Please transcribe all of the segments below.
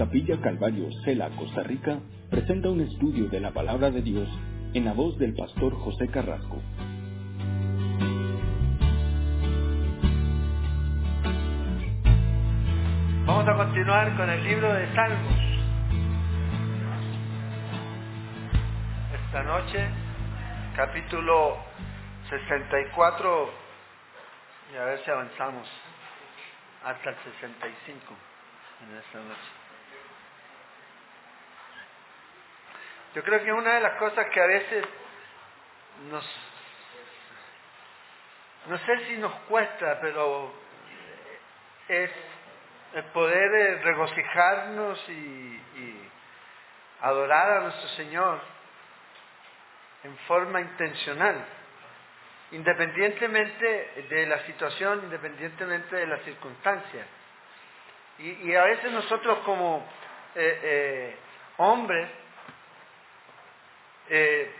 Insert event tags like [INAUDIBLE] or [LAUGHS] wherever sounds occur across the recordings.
Capilla Calvario, Cela, Costa Rica, presenta un estudio de la palabra de Dios en la voz del pastor José Carrasco. Vamos a continuar con el libro de Salmos. Esta noche, capítulo 64, y a ver si avanzamos hasta el 65 en esta noche. Yo creo que una de las cosas que a veces nos, no sé si nos cuesta, pero es el poder eh, regocijarnos y, adorar a nuestro Señor en forma intencional, independientemente de la situación, independientemente de las circunstancias. Y, y a veces nosotros como eh, eh, hombres eh,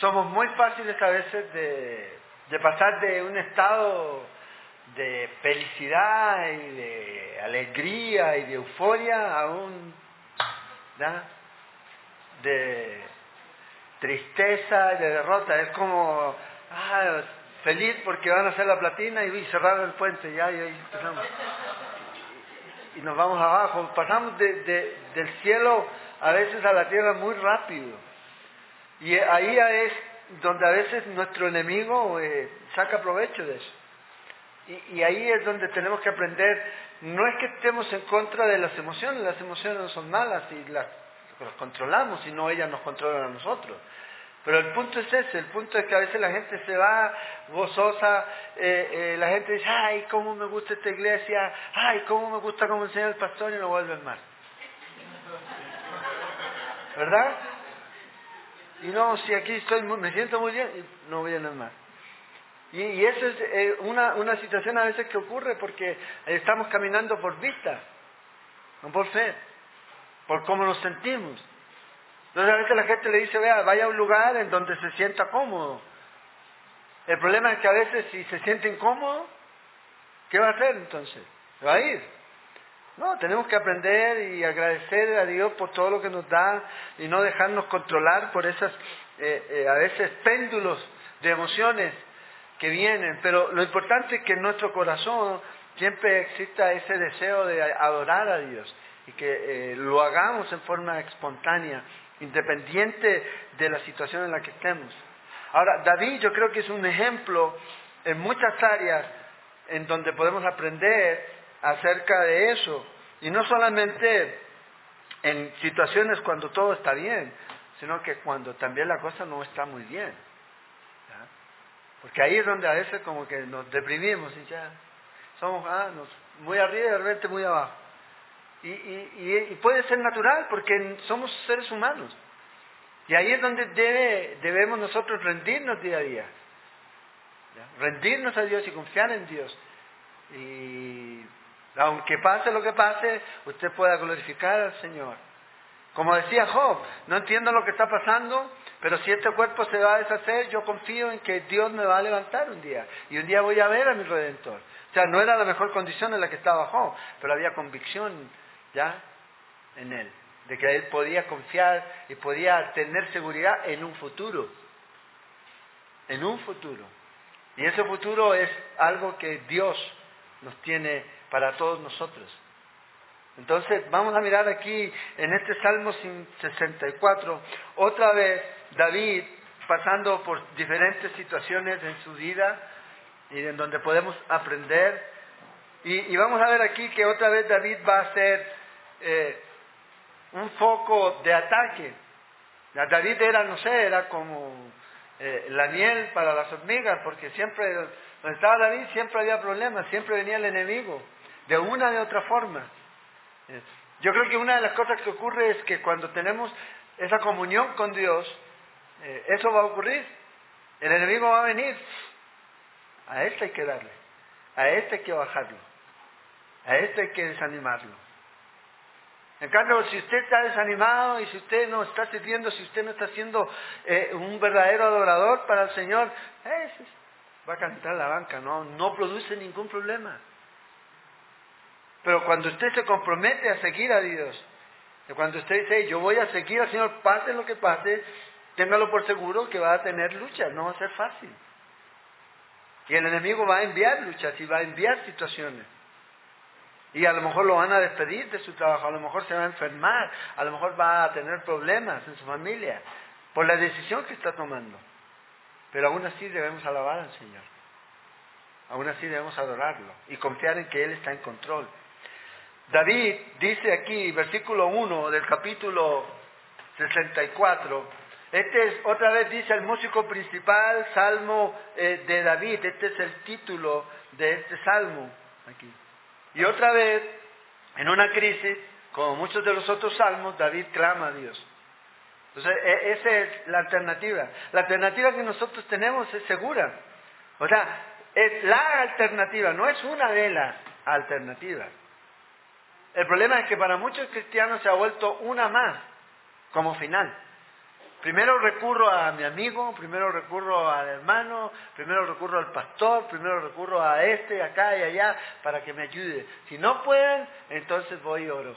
somos muy fáciles a veces de, pasar de un estado de felicidad y de alegría y de euforia a un de tristeza y de derrota. Es como ah, feliz porque van a hacer la platina y uy, cerraron el puente ya y ahí empezamos. Y, nos vamos abajo. Pasamos de, de, del cielo a veces a la tierra muy rápido. Y ahí es donde a veces nuestro enemigo eh, saca provecho de eso. Y, ahí es donde tenemos que aprender, no es que estemos en contra de las emociones, las emociones no son malas y las, las controlamos, sino ellas nos controlan a nosotros. Pero el punto es ese, el punto es que a veces la gente se va gozosa, eh, eh, la gente dice, ay, cómo me gusta esta iglesia, ay, cómo me gusta cómo enseña el pastor y no vuelven más. ¿Verdad? Y no, si aquí estoy, me siento muy bien, no vienen más. Y, y eso es eh, una, una situación a veces que ocurre porque estamos caminando por vista, no por fe, por cómo nos sentimos. Entonces a veces la gente le dice, vea, vaya a un lugar en donde se sienta cómodo. El problema es que a veces si se siente incómodo, ¿qué va a hacer entonces? Va a ir. No, tenemos que aprender y agradecer a Dios por todo lo que nos da y no dejarnos controlar por esas, eh, eh, a veces, péndulos de emociones que vienen. Pero lo importante es que en nuestro corazón siempre exista ese deseo de adorar a Dios y que eh, lo hagamos en forma espontánea independiente de la situación en la que estemos. Ahora, David yo creo que es un ejemplo en muchas áreas en donde podemos aprender acerca de eso. Y no solamente en situaciones cuando todo está bien, sino que cuando también la cosa no está muy bien. Porque ahí es donde a veces como que nos deprimimos y ya somos ah, muy arriba y de repente muy abajo. Y, puede ser natural porque somos seres humanos. Y ahí es donde debe, debemos nosotros rendirnos día a día. Rendirnos a Dios y confiar en Dios. Y aunque pase lo que pase, usted pueda glorificar al Señor. Como decía Job, no entiendo lo que está pasando, pero si este cuerpo se va a deshacer, yo confío en que Dios me va a levantar un día. Y un día voy a ver a mi Redentor. O sea, no era la mejor condición en la que estaba Job, pero había convicción ya en él, de que él podía confiar y podía tener seguridad en un futuro, en un futuro. Y ese futuro es algo que Dios nos tiene para todos nosotros. Entonces, vamos a mirar aquí en este Salmo 64, otra vez David pasando por diferentes situaciones en su vida y en donde podemos aprender. Y, vamos a ver aquí que otra vez David va a ser eh, un foco de ataque. David era, no sé, era como eh, la miel para las hormigas, porque siempre, donde estaba David, siempre había problemas, siempre venía el enemigo, de una de otra forma. Yo creo que una de las cosas que ocurre es que cuando tenemos esa comunión con Dios, eh, eso va a ocurrir. El enemigo va a venir. A este hay que darle. A este hay que bajarlo. A este hay que desanimarlo. En cambio, si usted está desanimado y si usted no está sirviendo, si usted no está siendo eh, un verdadero adorador para el Señor, eh, va a cantar la banca, no, no produce ningún problema. Pero cuando usted se compromete a seguir a Dios cuando usted dice, yo voy a seguir al Señor, pase lo que pase, téngalo por seguro que va a tener luchas, no va a ser fácil. Y el enemigo va a enviar luchas y va a enviar situaciones. Y a lo mejor lo van a despedir de su trabajo, a lo mejor se va a enfermar, a lo mejor va a tener problemas en su familia por la decisión que está tomando. Pero aún así debemos alabar al Señor. Aún así debemos adorarlo y confiar en que Él está en control. David dice aquí, versículo 1 del capítulo 64, este es, otra vez dice el músico principal, Salmo eh, de David, este es el título de este salmo aquí. Y otra vez, en una crisis, como muchos de los otros salmos, David clama a Dios. Entonces, e, esa es la alternativa. La alternativa que nosotros tenemos es segura. O sea, es la alternativa, no es una de las alternativas. El problema es que para muchos cristianos se ha vuelto una más como final. Primero recurro a mi amigo, primero recurro al hermano, primero recurro al pastor, primero recurro a este, acá y allá para que me ayude. Si no pueden, entonces voy y oro.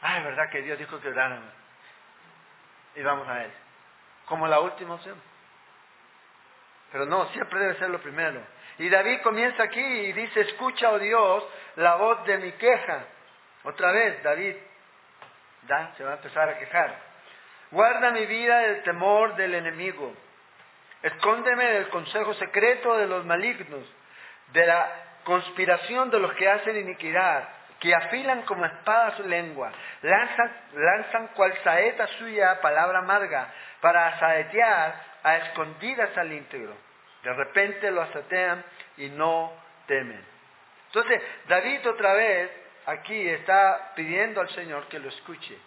Ah, es verdad que Dios dijo que oráramos. Y vamos a Él. Como la última opción. Pero no, siempre debe ser lo primero. Y David comienza aquí y dice, escucha, oh Dios, la voz de mi queja. Otra vez, David, da, se va a empezar a quejar. Guarda mi vida del temor del enemigo. Escóndeme del consejo secreto de los malignos, de la conspiración de los que hacen iniquidad, que afilan como espada su lengua, lanzan, lanzan cual saeta suya palabra amarga, para saetear a escondidas al íntegro. De repente lo asatean y no temen. Entonces, David otra vez aquí está pidiendo al Señor que lo escuche.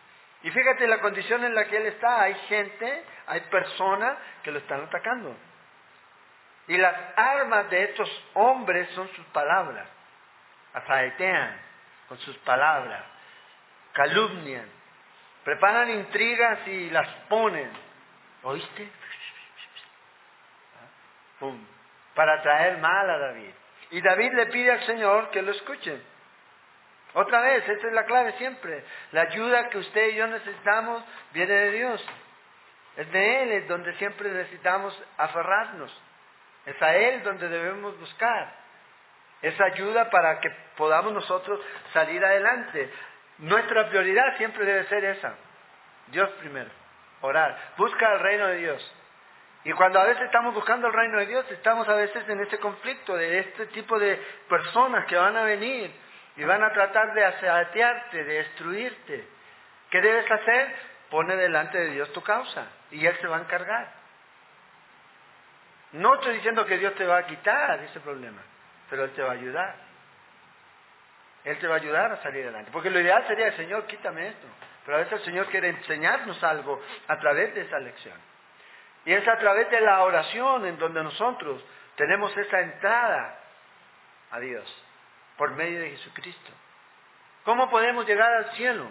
Y fíjate la condición en la que él está. Hay gente, hay personas que lo están atacando. Y las armas de estos hombres son sus palabras. Asaetean con sus palabras. Calumnian. Preparan intrigas y las ponen. ¿Oíste? Pum. Para traer mal a David. Y David le pide al Señor que lo escuche. Otra vez, esa es la clave siempre. La ayuda que usted y yo necesitamos viene de Dios. Es de Él donde siempre necesitamos aferrarnos. Es a Él donde debemos buscar. Esa ayuda para que podamos nosotros salir adelante. Nuestra prioridad siempre debe ser esa. Dios primero. Orar. Busca el reino de Dios. Y cuando a veces estamos buscando el reino de Dios, estamos a veces en este conflicto de este tipo de personas que van a venir y van a tratar de asatearte, de destruirte. ¿Qué debes hacer? Pone delante de Dios tu causa y Él se va a encargar. No estoy diciendo que Dios te va a quitar ese problema, pero Él te va a ayudar. Él te va a ayudar a salir adelante. Porque lo ideal sería, Señor, quítame esto. Pero a veces el Señor quiere enseñarnos algo a través de esa lección. Y es a través de la oración en donde nosotros tenemos esa entrada a Dios por medio de Jesucristo. ¿Cómo podemos llegar al cielo?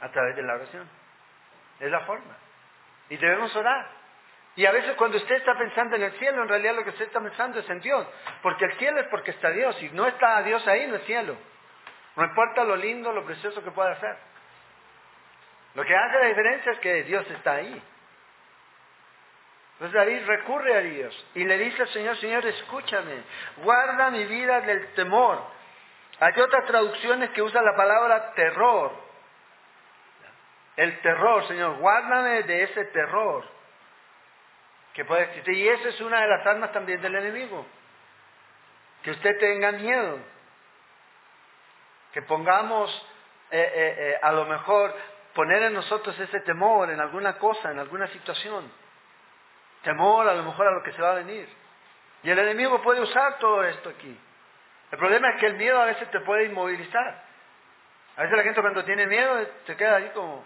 A través de la oración. Es la forma. Y debemos orar. Y a veces cuando usted está pensando en el cielo, en realidad lo que usted está pensando es en Dios. Porque el cielo es porque está Dios. Y no está Dios ahí, no es cielo. No importa lo lindo, lo precioso que pueda ser. Lo que hace la diferencia es que Dios está ahí. Entonces David recurre a Dios y le dice al Señor, Señor, escúchame, guarda mi vida del temor. Hay otras traducciones que usan la palabra terror. El terror, Señor, guárdame de ese terror que puede existir. Y esa es una de las armas también del enemigo. Que usted tenga miedo. Que pongamos, eh, eh, eh, a lo mejor, poner en nosotros ese temor en alguna cosa, en alguna situación temor a lo mejor a lo que se va a venir. Y el enemigo puede usar todo esto aquí. El problema es que el miedo a veces te puede inmovilizar. A veces la gente cuando tiene miedo se queda ahí como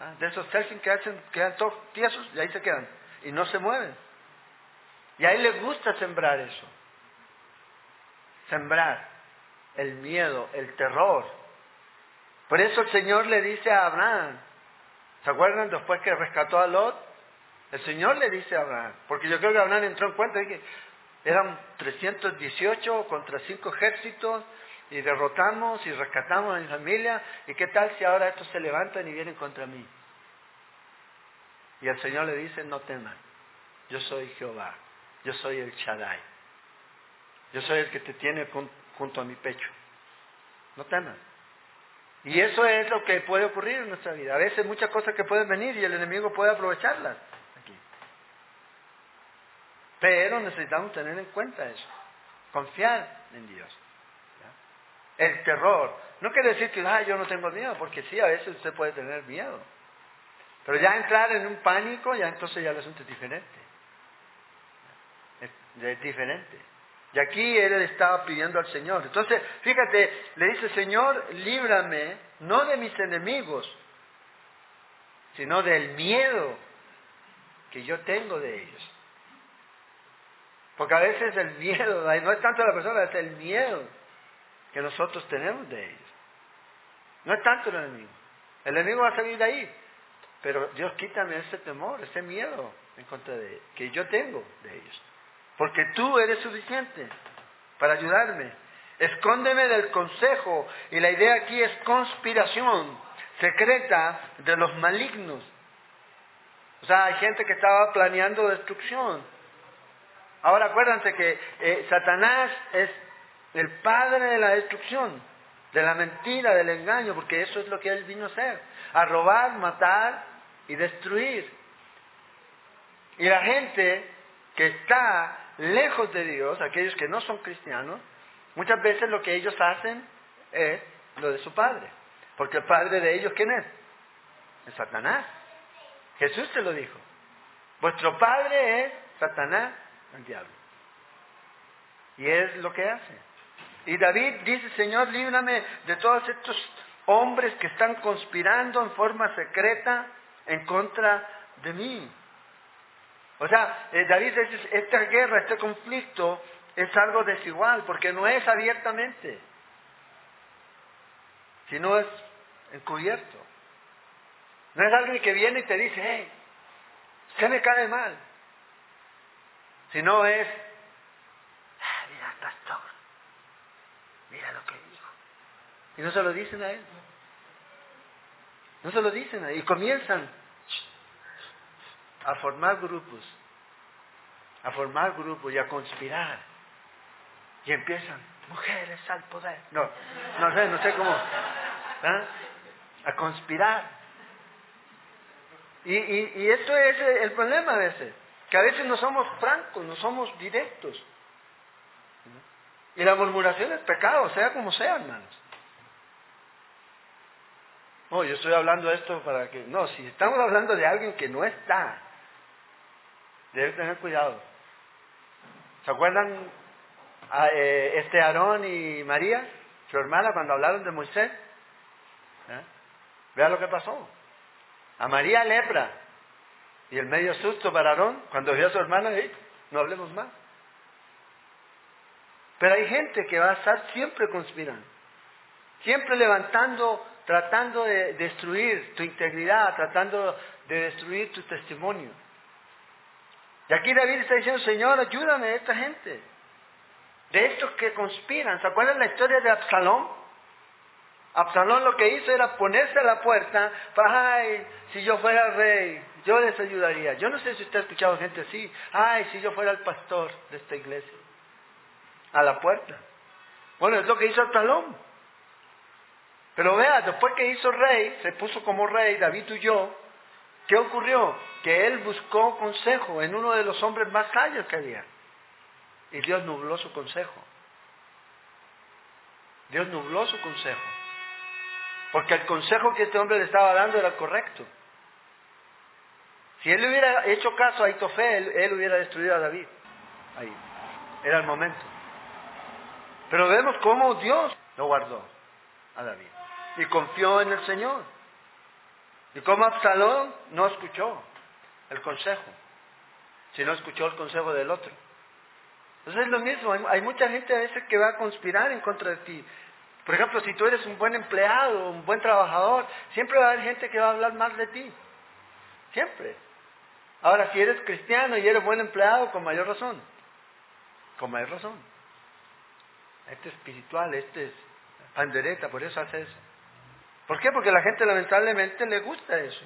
¿ah? de esos selfies que hacen, quedan todos tiesos y ahí se quedan y no se mueven. Y a él le gusta sembrar eso. Sembrar el miedo, el terror. Por eso el Señor le dice a Abraham, ¿se acuerdan después que rescató a Lot? El Señor le dice a Abraham, porque yo creo que Abraham entró en cuenta de que eran 318 contra cinco ejércitos y derrotamos y rescatamos a mi familia. ¿Y qué tal si ahora estos se levantan y vienen contra mí? Y el Señor le dice, no teman, yo soy Jehová, yo soy el Shaddai, yo soy el que te tiene junto a mi pecho. No teman. Y eso es lo que puede ocurrir en nuestra vida. A veces muchas cosas que pueden venir y el enemigo puede aprovecharlas. Pero necesitamos tener en cuenta eso. Confiar en Dios. El terror. No quiere decir que ah, yo no tengo miedo, porque sí, a veces usted puede tener miedo. Pero ya entrar en un pánico, ya entonces ya el asunto es diferente. Es, diferente. Y aquí él estaba pidiendo al Señor. Entonces, fíjate, le dice, Señor, líbrame, no de mis enemigos, sino del miedo que yo tengo de ellos. Porque a veces el miedo, [LAUGHS] no es tanto la persona, es el miedo que nosotros tenemos de ellos. No es tanto el enemigo. El enemigo va a salir de ahí. Pero Dios quítame ese temor, ese miedo en contra de que yo tengo de ellos. Porque tú eres suficiente para ayudarme. Escóndeme del consejo. Y la idea aquí es conspiración secreta de los malignos. O sea, hay gente que estaba planeando destrucción. Ahora acuérdense que eh, Satanás es el padre de la destrucción, de la mentira, del engaño, porque eso es lo que él vino a hacer, a robar, matar y destruir. Y la gente que está lejos de Dios, aquellos que no son cristianos, muchas veces lo que ellos hacen es lo de su padre. Porque el padre de ellos, ¿quién es? Es Satanás. Jesús se lo dijo. Vuestro padre es Satanás, el diablo. Y es lo que hace. Y David dice, Señor, líbrame de todos estos hombres que están conspirando en forma secreta en contra de mí. O sea, eh, David dice, esta guerra, este conflicto es algo desigual, porque no es abiertamente, sino es encubierto. No es alguien que viene y te dice, hey, se me cae mal, sino es, ah, mira, pastor, mira lo que dijo. Y no se lo dicen a él. No se lo dicen a él. Y comienzan a formar grupos, a formar grupos y a conspirar. Y empiezan, mujeres al poder. No, no sé, no sé cómo. A conspirar. Y, y esto es el problema a veces, que a veces no somos francos, no somos directos. Y la murmuración es pecado, sea como sea, hermanos. No, yo estoy hablando de esto para que... No, si estamos hablando de alguien que no está, debe tener cuidado. ¿Se acuerdan eh, este Aarón y María, su hermana, cuando hablaron de Moisés? ¿Eh? Vea lo que pasó. A María lepra. Y el medio susto para Aarón, cuando vio a su hermana, no hablemos más. Pero hay gente que va a estar siempre conspirando, siempre levantando, tratando de destruir tu integridad, tratando de destruir tu testimonio. Y aquí David está diciendo, Señor, ayúdame a esta gente, de estos que conspiran. ¿Se acuerdan la historia de Absalón? Absalón lo que hizo era ponerse a la puerta, para, ay, si yo fuera rey, yo les ayudaría. Yo no sé si usted ha escuchado gente así, ay, si yo fuera el pastor de esta iglesia a la puerta. Bueno, es lo que hizo Absalón. Pero vea, después que hizo rey, se puso como rey, David huyó, ¿qué ocurrió? Que él buscó consejo en uno de los hombres más sabios que había. Y Dios nubló su consejo. Dios nubló su consejo. Porque el consejo que este hombre le estaba dando era correcto. Si él hubiera hecho caso a Itofel, él hubiera destruido a David. Ahí. Era el momento. Pero vemos cómo Dios lo guardó a David y confió en el Señor. Y cómo Absalón no escuchó el consejo, sino escuchó el consejo del otro. Entonces es lo mismo, hay, mucha gente a veces que va a conspirar en contra de ti. Por ejemplo, si tú eres un buen empleado, un buen trabajador, siempre va a haber gente que va a hablar mal de ti. Siempre. Ahora, si eres cristiano y eres buen empleado, con mayor razón. Con mayor razón este espiritual, este es Pandereta, por eso hace eso. ¿Por qué? Porque la gente lamentablemente le gusta eso.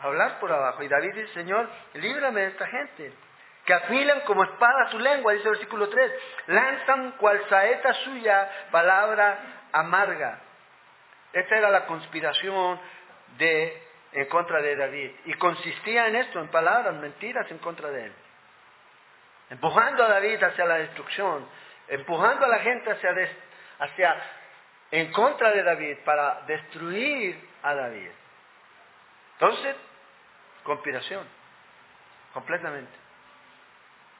Hablar por abajo. Y David dice, Señor, líbrame de esta gente. Que afilan como espada su lengua, dice el versículo 3. Lanzan cual saeta suya palabra amarga. Esta era la conspiración de, en contra de David. Y consistía en esto, en palabras, mentiras en contra de él. Empujando a David hacia la destrucción, empujando a la gente hacia, hacia en contra de David para destruir a David. Entonces, conspiración, completamente.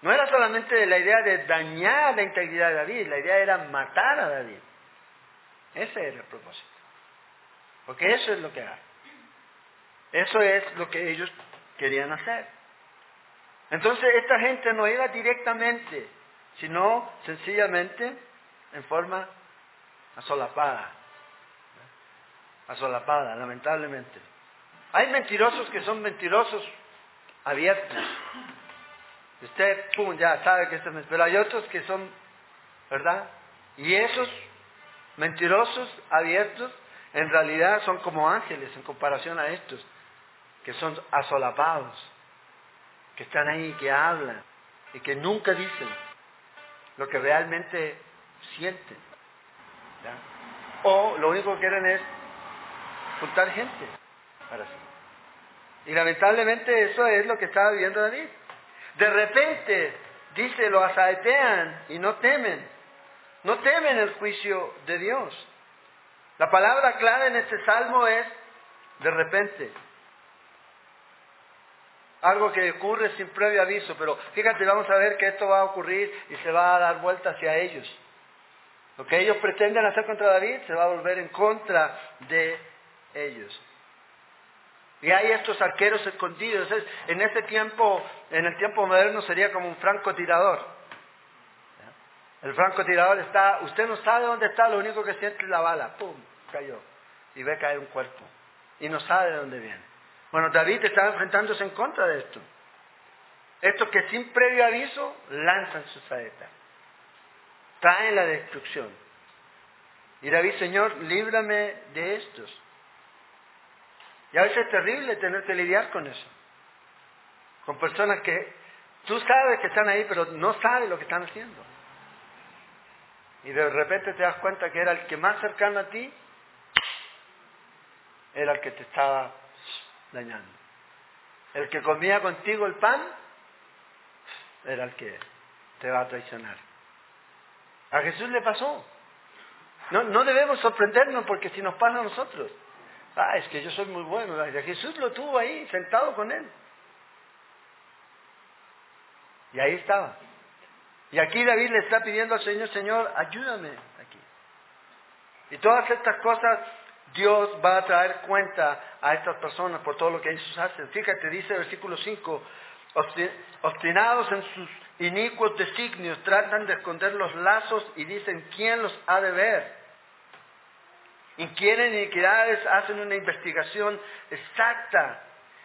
No era solamente la idea de dañar la integridad de David, la idea era matar a David. Ese era el propósito. Porque eso es lo que hay. Eso es lo que ellos querían hacer. Entonces esta gente no iba directamente, sino sencillamente en forma asolapada. Asolapada, lamentablemente. Hay mentirosos que son mentirosos abiertos. Usted, pum, ya sabe que esto es pero hay otros que son, ¿verdad? Y esos mentirosos abiertos en realidad son como ángeles en comparación a estos, que son asolapados, que están ahí, que hablan y que nunca dicen lo que realmente sienten. O lo único que quieren es juntar gente para sí. Y lamentablemente eso es lo que estaba viviendo David. De repente, dice, lo asaetean y no temen. No temen el juicio de Dios. La palabra clave en este salmo es de repente. Algo que ocurre sin previo aviso, pero fíjate, vamos a ver que esto va a ocurrir y se va a dar vuelta hacia ellos. Lo que ellos pretenden hacer contra David se va a volver en contra de ellos. Y hay estos arqueros escondidos. En este tiempo, en el tiempo moderno sería como un francotirador. El francotirador está, usted no sabe dónde está, lo único que siente es la bala. ¡Pum! Cayó. Y ve caer un cuerpo. Y no sabe de dónde viene. Bueno, David estaba enfrentándose en contra de esto. Estos que sin previo aviso lanzan su saeta. Traen la destrucción. Y David, Señor, líbrame de estos. Y a veces es terrible tener que lidiar con eso. Con personas que tú sabes que están ahí, pero no sabes lo que están haciendo. Y de repente te das cuenta que era el que más cercano a ti, era el que te estaba dañando. El que comía contigo el pan, era el que te va a traicionar. A Jesús le pasó. No, no debemos sorprendernos porque si nos pasa a nosotros, Ah, es que yo soy muy bueno. Jesús lo tuvo ahí, sentado con él. Y ahí estaba. Y aquí David le está pidiendo al Señor, Señor, ayúdame aquí. Y todas estas cosas Dios va a traer cuenta a estas personas por todo lo que ellos hacen. Fíjate, dice el versículo 5, obstinados en sus inicuos designios, tratan de esconder los lazos y dicen, ¿quién los ha de ver? inquieren iniquidades, hacen una investigación exacta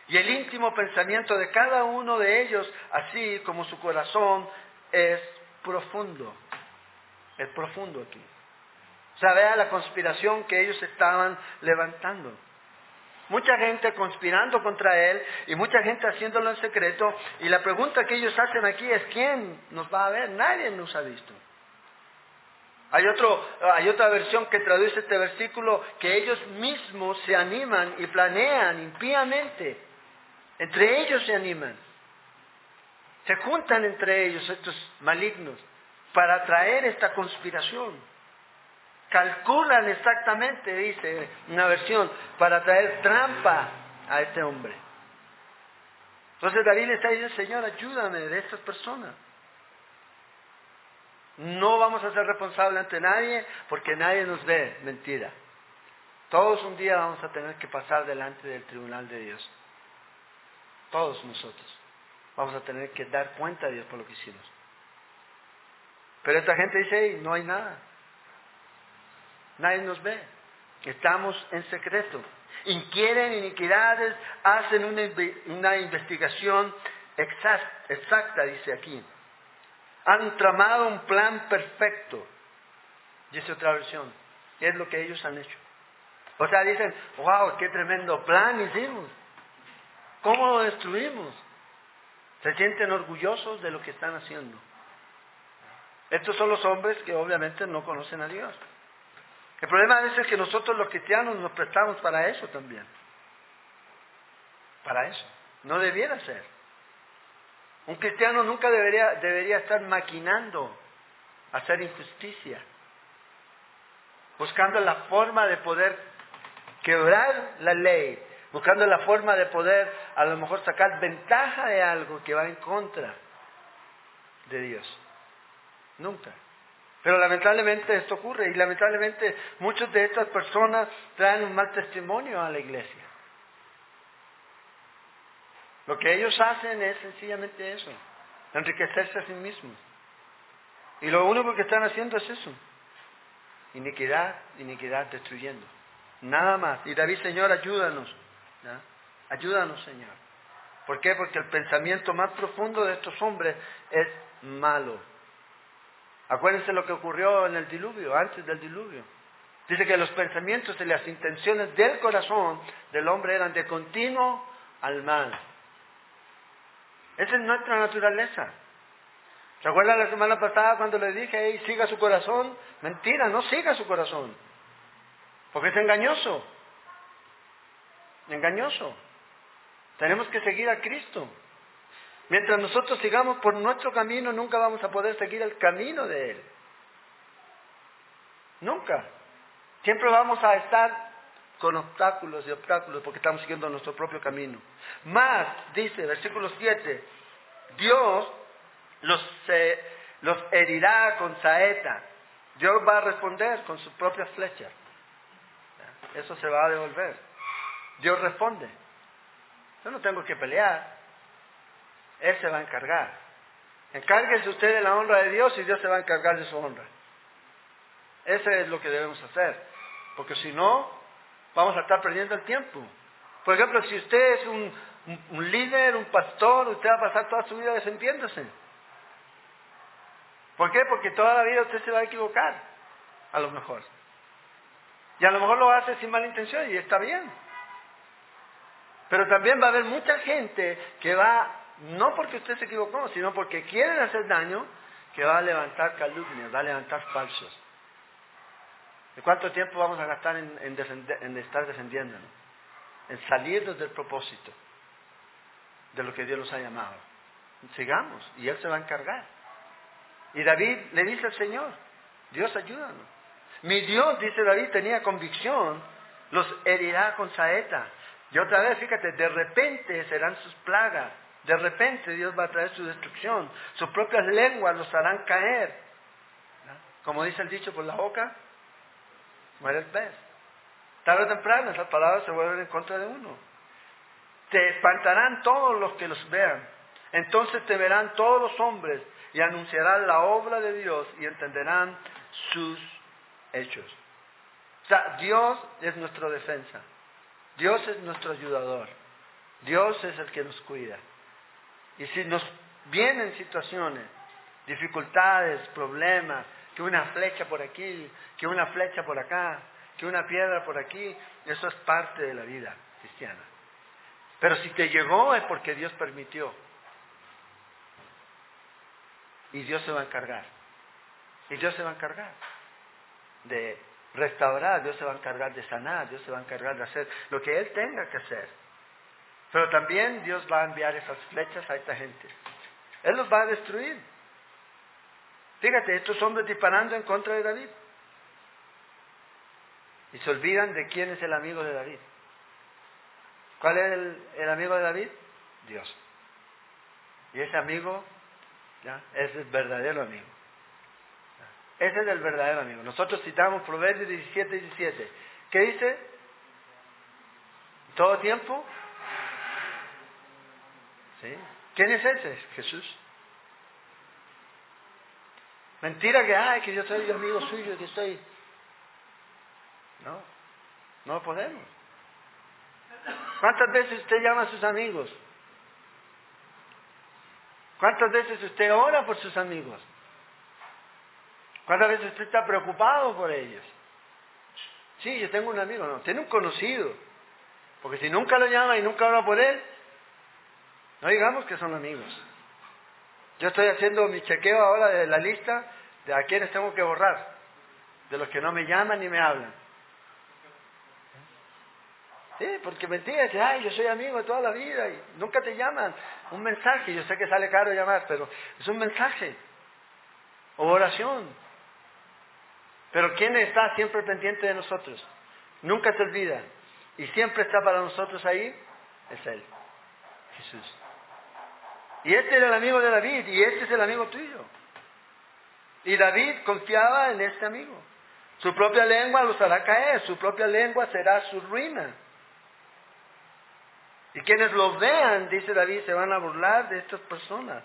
y el íntimo pensamiento de cada uno de ellos, así como su corazón, es profundo. Es profundo aquí. Vea la conspiración que ellos estaban levantando. Mucha gente conspirando contra él y mucha gente haciéndolo en secreto. Y la pregunta que ellos hacen aquí es, ¿quién nos va a ver? Nadie nos ha visto. Hay, otro, hay otra versión que traduce este versículo que ellos mismos se animan y planean impíamente. Entre ellos se animan. Se juntan entre ellos estos malignos para traer esta conspiración. Calculan exactamente, dice una versión, para traer trampa a este hombre. Entonces David le está diciendo, Señor, ayúdame de estas personas. No vamos a ser responsables ante nadie porque nadie nos ve. Mentira. Todos un día vamos a tener que pasar delante del tribunal de Dios. Todos nosotros. Vamos a tener que dar cuenta a Dios por lo que hicimos. Pero esta gente dice, no hay nada. Nadie nos ve. Estamos en secreto. Inquieren iniquidades, hacen una, investigación exacta, dice aquí han tramado un plan perfecto. dice otra versión. Es lo que ellos han hecho. O sea, dicen, wow, qué tremendo plan hicimos. ¿Cómo lo destruimos? Se sienten orgullosos de lo que están haciendo. Estos son los hombres que obviamente no conocen a Dios. El problema es que nosotros los cristianos nos prestamos para eso también. Para eso. No debiera ser. Un cristiano nunca debería, debería estar maquinando hacer injusticia, buscando la forma de poder quebrar la ley, buscando la forma de poder a lo mejor sacar ventaja de algo que va en contra de Dios. Nunca. Pero lamentablemente esto ocurre y lamentablemente muchas de estas personas traen un mal testimonio a la iglesia. Lo que ellos hacen es sencillamente eso, enriquecerse a sí mismos. Y lo único que están haciendo es eso. Iniquidad, iniquidad destruyendo. Nada más. Y David, Señor, ayúdanos. Ayúdanos, Señor. ¿Por qué? Porque el pensamiento más profundo de estos hombres es malo. Acuérdense lo que ocurrió en el diluvio, antes del diluvio. Dice que los pensamientos y las intenciones del corazón del hombre eran de continuo al mal. Esa es nuestra naturaleza. ¿Se acuerdan la semana pasada cuando le dije, hey, siga su corazón? Mentira, no siga su corazón. Porque es engañoso. Engañoso. Tenemos que seguir a Cristo. Mientras nosotros sigamos por nuestro camino, nunca vamos a poder seguir el camino de Él. Nunca. Siempre vamos a estar con obstáculos y obstáculos porque estamos siguiendo nuestro propio camino. Más, dice, versículo 7, Dios los, los herirá con saeta. Dios va a responder con sus propias flechas. Eso se va a devolver. Dios responde. Yo no tengo que pelear. Él se va a encargar. Encárguese usted de la honra de Dios y Dios se va a encargar de su honra. Eso es lo que debemos hacer. Porque si no, vamos a estar perdiendo el tiempo. Por ejemplo, si usted es un, un líder, un pastor, usted va a pasar toda su vida desentiéndose. ¿Por qué? Porque toda la vida usted se va a equivocar, a lo mejor. Y a lo mejor lo hace sin mala intención y está bien. Pero también va a haber mucha gente que va, no porque usted se equivocó, sino porque quieren hacer daño, que va a levantar calumnias, va a levantar falsos. ¿De cuánto tiempo vamos a gastar en, en estar defendiéndonos? En salirnos del propósito de lo que Dios nos ha llamado. Sigamos y Él se va a encargar. Y David le dice al Señor, Dios ayúdanos. Mi Dios, dice David, tenía convicción, los herirá con saeta. Y otra vez, fíjate, de repente serán sus plagas. De repente Dios va a traer su destrucción. Sus propias lenguas los harán caer. Como dice el dicho por la boca, muere el pez. Tarde o temprano esas palabras se vuelven en contra de uno. Te espantarán todos los que los vean. Entonces temerán todos los hombres y anunciarán la obra de Dios y entenderán sus hechos. O sea, Dios es nuestra defensa. Dios es nuestro ayudador. Dios es el que nos cuida. Y si nos vienen situaciones, dificultades, problemas, que una flecha por aquí, que una flecha por acá, que una piedra por aquí, eso es parte de la vida cristiana. Pero si te llegó es porque Dios permitió. Y Dios se va a encargar. Y Dios se va a encargar de restaurar, Dios se va a encargar de sanar, Dios se va a encargar de hacer lo que Él tenga que hacer. Pero también Dios va a enviar esas flechas a esta gente. Él los va a destruir. Fíjate, estos hombres disparando en contra de David. Y se olvidan de quién es el amigo de David. ¿Cuál es el, amigo de David? Dios. Y ese amigo ese es el verdadero amigo. Ese es el verdadero amigo. Nosotros citamos Proverbios 17, 17. ¿Qué dice? ¿Todo tiempo? ¿Sí? ¿Quién es ese? Jesús. Mentira que, ay, que yo soy amigo suyo, que estoy... No, no podemos. ¿Cuántas veces usted llama a sus amigos? ¿Cuántas veces usted ora por sus amigos? ¿Cuántas veces usted está preocupado por ellos? Sí, yo tengo un amigo, no, tiene un conocido. Porque si nunca lo llama y nunca habla por él, no digamos que son amigos. Yo estoy haciendo mi chequeo ahora de la lista de a quienes tengo que borrar, de los que no me llaman ni me hablan. Sí, porque mentira, dice, ay, yo soy amigo de toda la vida y nunca te llaman. Un mensaje, yo sé que sale caro llamar, pero es un mensaje. O oración. Pero ¿quién está siempre pendiente de nosotros? Nunca se olvida. Y siempre está para nosotros ahí, es Él, Jesús. Y este era el amigo de David y este es el amigo tuyo. Y David confiaba en este amigo. Su propia lengua los hará caer, su propia lengua será su ruina. Y quienes lo vean, dice David, se van a burlar de estas personas.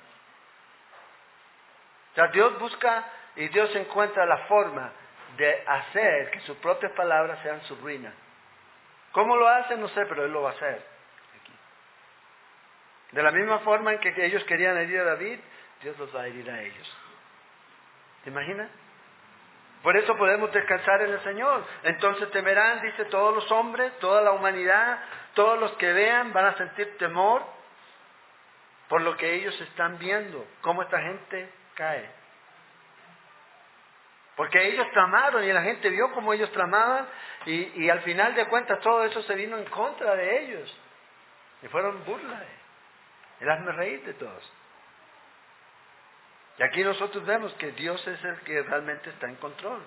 O sea, Dios busca y Dios encuentra la forma de hacer que sus propias palabras sean su ruina. ¿Cómo lo hace? No sé, pero Él lo va a hacer. De la misma forma en que ellos querían herir a David, Dios los va a herir a ellos. ¿Te imaginas? Por eso podemos descansar en el Señor. Entonces temerán, dice, todos los hombres, toda la humanidad, todos los que vean van a sentir temor por lo que ellos están viendo, cómo esta gente cae. Porque ellos tramaron y la gente vio cómo ellos tramaban y, y al final de cuentas todo eso se vino en contra de ellos. Y fueron burlas. El hazme reír de todos. Y aquí nosotros vemos que Dios es el que realmente está en control.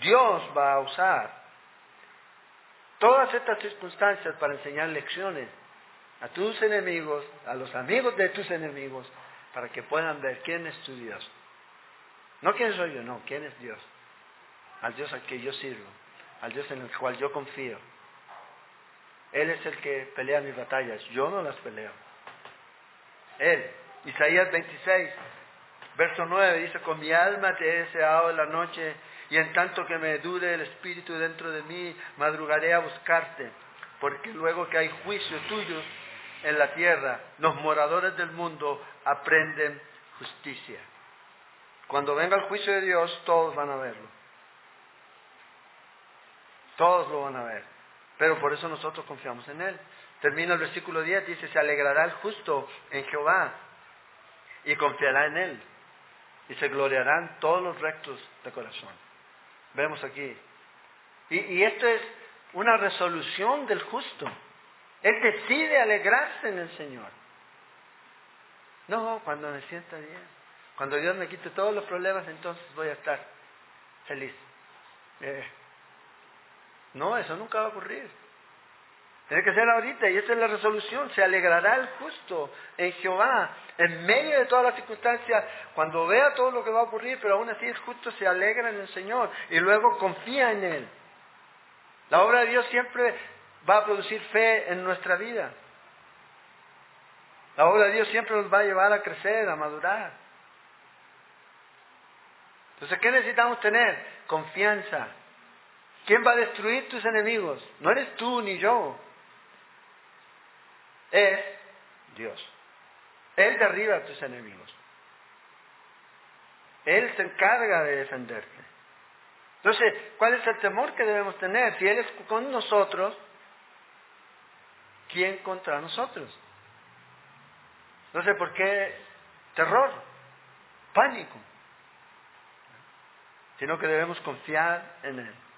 Dios va a usar todas estas circunstancias para enseñar lecciones a tus enemigos, a los amigos de tus enemigos, para que puedan ver quién es tu Dios. No quién soy yo, no, quién es Dios. Al Dios al que yo sirvo, al Dios en el cual yo confío. Él es el que pelea mis batallas, yo no las peleo. Él. Isaías 26, verso 9 dice, con mi alma te he deseado en la noche y en tanto que me dure el espíritu dentro de mí, madrugaré a buscarte, porque luego que hay juicio tuyo en la tierra, los moradores del mundo aprenden justicia. Cuando venga el juicio de Dios, todos van a verlo. Todos lo van a ver. Pero por eso nosotros confiamos en Él. Termina el versículo 10, dice, se alegrará el justo en Jehová y confiará en Él. Y se gloriarán todos los rectos de corazón. Vemos aquí. Y, esto es una resolución del justo. Él decide alegrarse en el Señor. No, cuando me sienta bien. Cuando Dios me quite todos los problemas, entonces voy a estar feliz. Eh, no, eso nunca va a ocurrir. Tiene que ser ahorita y esa es la resolución. Se alegrará el justo en Jehová en medio de todas las circunstancias, cuando vea todo lo que va a ocurrir, pero aún así el justo se alegra en el Señor y luego confía en Él. La obra de Dios siempre va a producir fe en nuestra vida. La obra de Dios siempre nos va a llevar a crecer, a madurar. Entonces, ¿qué necesitamos tener? Confianza. ¿Quién va a destruir tus enemigos? No eres tú ni yo. Es Dios. Él derriba a tus enemigos. Él se encarga de defenderte. Entonces, ¿cuál es el temor que debemos tener? Si Él es con nosotros, ¿quién contra nosotros? No sé por qué terror, pánico sino que debemos confiar en Él.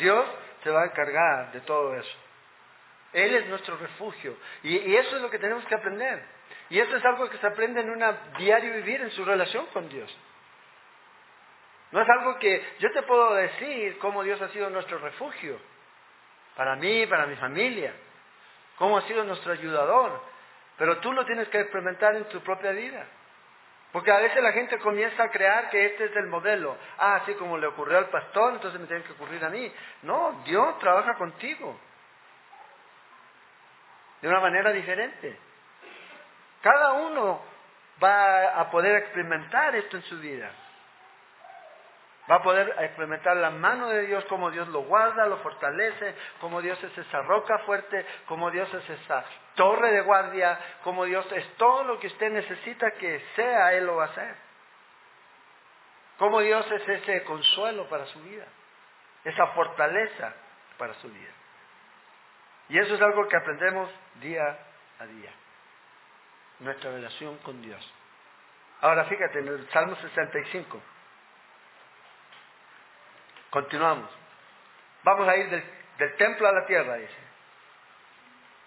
Dios se va a encargar de todo eso. Él es nuestro refugio. Y, eso es lo que tenemos que aprender. Y eso es algo que se aprende en un diario vivir, en su relación con Dios. No es algo que yo te puedo decir cómo Dios ha sido nuestro refugio. Para mí, para mi familia. Cómo ha sido nuestro ayudador. Pero tú lo tienes que experimentar en tu propia vida. Porque a veces la gente comienza a crear que este es el modelo. Ah, así como le ocurrió al pastor, entonces me tiene que ocurrir a mí. No, Dios trabaja contigo. De una manera diferente. Cada uno va a poder experimentar esto en su vida. Va a poder experimentar la mano de Dios, como Dios lo guarda, lo fortalece, como Dios es esa roca fuerte, como Dios es esa torre de guardia, como Dios es todo lo que usted necesita que sea, Él lo va a hacer. Cómo Dios es ese consuelo para su vida, esa fortaleza para su vida. Y eso es algo que aprendemos día a día, nuestra relación con Dios. Ahora fíjate, en el Salmo 65, continuamos. Vamos a ir del, templo a la tierra, dice.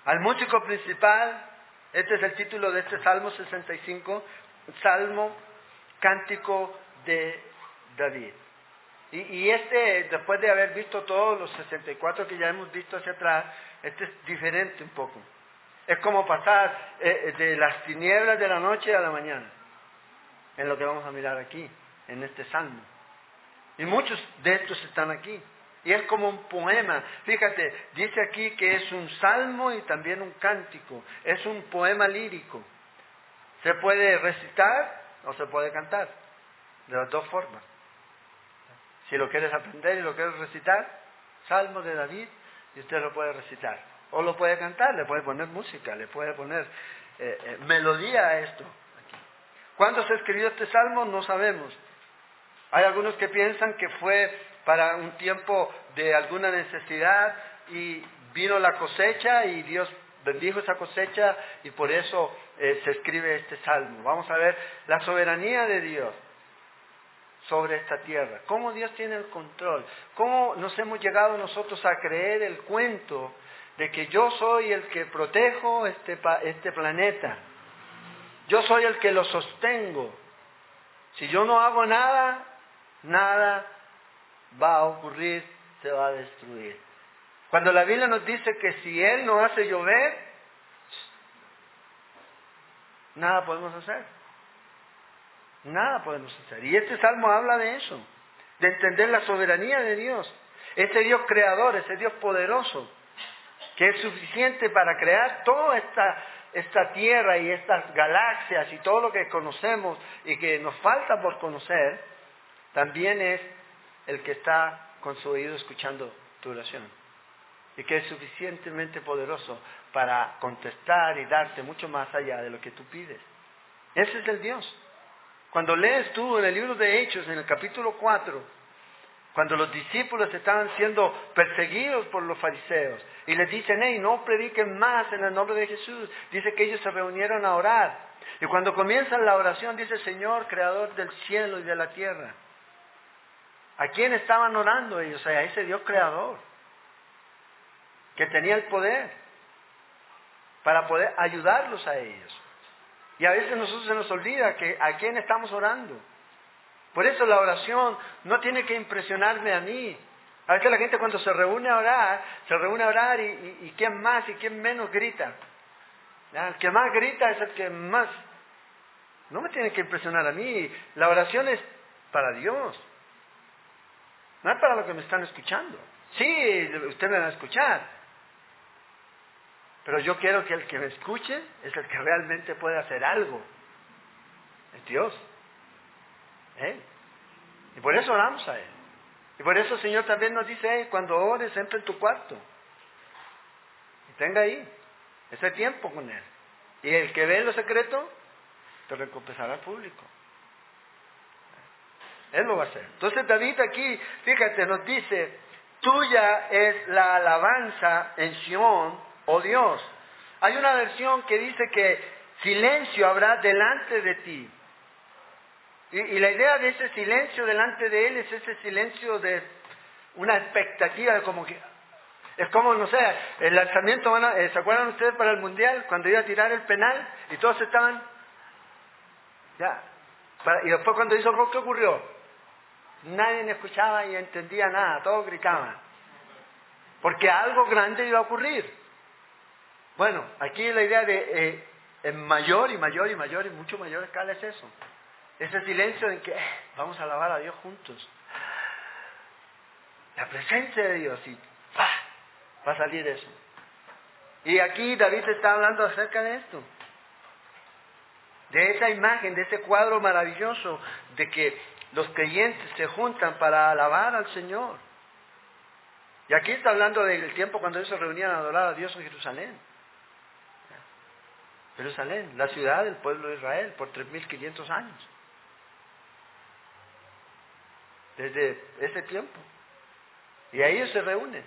Al músico principal, este es el título de este Salmo 65, Salmo Cántico de David. Y, este, después de haber visto todos los 64 que ya hemos visto hacia atrás, este es diferente un poco. Es como pasar eh, eh, de las tinieblas de la noche a la mañana, en lo que vamos a mirar aquí, en este salmo. Y muchos de estos están aquí. Y es como un poema. Fíjate, dice aquí que es un salmo y también un cántico. Es un poema lírico. Se puede recitar o se puede cantar. De las dos formas. Si lo quieres aprender y lo quieres recitar, Salmo de David, y usted lo puede recitar. O lo puede cantar, le puede poner música, le puede poner eh, eh, melodía a esto. ¿Cuándo se escribió este salmo? No sabemos. Hay algunos que piensan que fue para un tiempo de alguna necesidad y vino la cosecha y Dios bendijo esa cosecha y por eso eh, se escribe este salmo. Vamos a ver la soberanía de Dios sobre esta tierra, cómo Dios tiene el control, cómo nos hemos llegado nosotros a creer el cuento de que yo soy el que protejo este, este planeta, yo soy el que lo sostengo. Si yo no hago nada, nada va a ocurrir, se va a destruir. Cuando la Biblia nos dice que si Él no hace llover, nada podemos hacer. Nada podemos hacer. Y este salmo habla de eso, de entender la soberanía de Dios. Ese Dios creador, ese Dios poderoso, que es suficiente para crear toda esta, esta tierra y estas galaxias y todo lo que conocemos y que nos falta por conocer, también es el que está con su oído escuchando tu oración y que es suficientemente poderoso para contestar y darte mucho más allá de lo que tú pides. Ese es el Dios. Cuando lees tú en el libro de Hechos, en el capítulo 4, cuando los discípulos estaban siendo perseguidos por los fariseos y les dicen, hey, no prediquen más en el nombre de Jesús, dice que ellos se reunieron a orar. Y cuando comienzan la oración, dice, Señor, creador del cielo y de la tierra. ¿A quién estaban orando ellos? A ese Dios creador, que tenía el poder para poder ayudarlos a ellos. Y a veces nosotros se nos olvida que a quién estamos orando. Por eso la oración no tiene que impresionarme a mí. A veces la gente cuando se reúne a orar, se reúne a orar y, y, quién más y quién menos grita. El que más grita es el que más... No me tiene que impresionar a mí. La oración es para Dios. No es para lo que me están escuchando. Sí, usted me va a escuchar. Pero yo quiero que el que me escuche es el que realmente puede hacer algo. Es Dios. ¿Eh? Y por eso oramos a Él. Y por eso el Señor también nos dice, cuando ores, entra en tu cuarto. Y tenga ahí ese tiempo con Él. Y el que ve lo secreto, te recompensará al público. Él lo va a hacer. Entonces David aquí, fíjate, nos dice, tuya es la alabanza en Sion oh Dios. Hay una versión que dice que silencio habrá delante de ti. Y, la idea de ese silencio delante de Él es ese silencio de una expectativa de como que... Es como, no sé, el lanzamiento, eh, ¿se acuerdan ustedes para el Mundial? Cuando iba a tirar el penal y todos estaban... Ya. y después cuando hizo gol, ¿qué ocurrió? Nadie escuchaba y entendía nada, todos gritaban. Porque algo grande iba a ocurrir. Bueno, aquí la idea de eh, mayor y mayor y mayor y mucho mayor escala es eso. Ese silencio en que eh, vamos a alabar a Dios juntos. La presencia de Dios y va a salir eso. Y aquí David está hablando acerca de esto. De esa imagen, de ese cuadro maravilloso de que los creyentes se juntan para alabar al Señor. Y aquí está hablando del tiempo cuando ellos se reunían a adorar a Dios en Jerusalén. Jerusalén, la ciudad del pueblo de Israel, por 3.500 años. desde ese tiempo. Y ahí ellos se reúnen.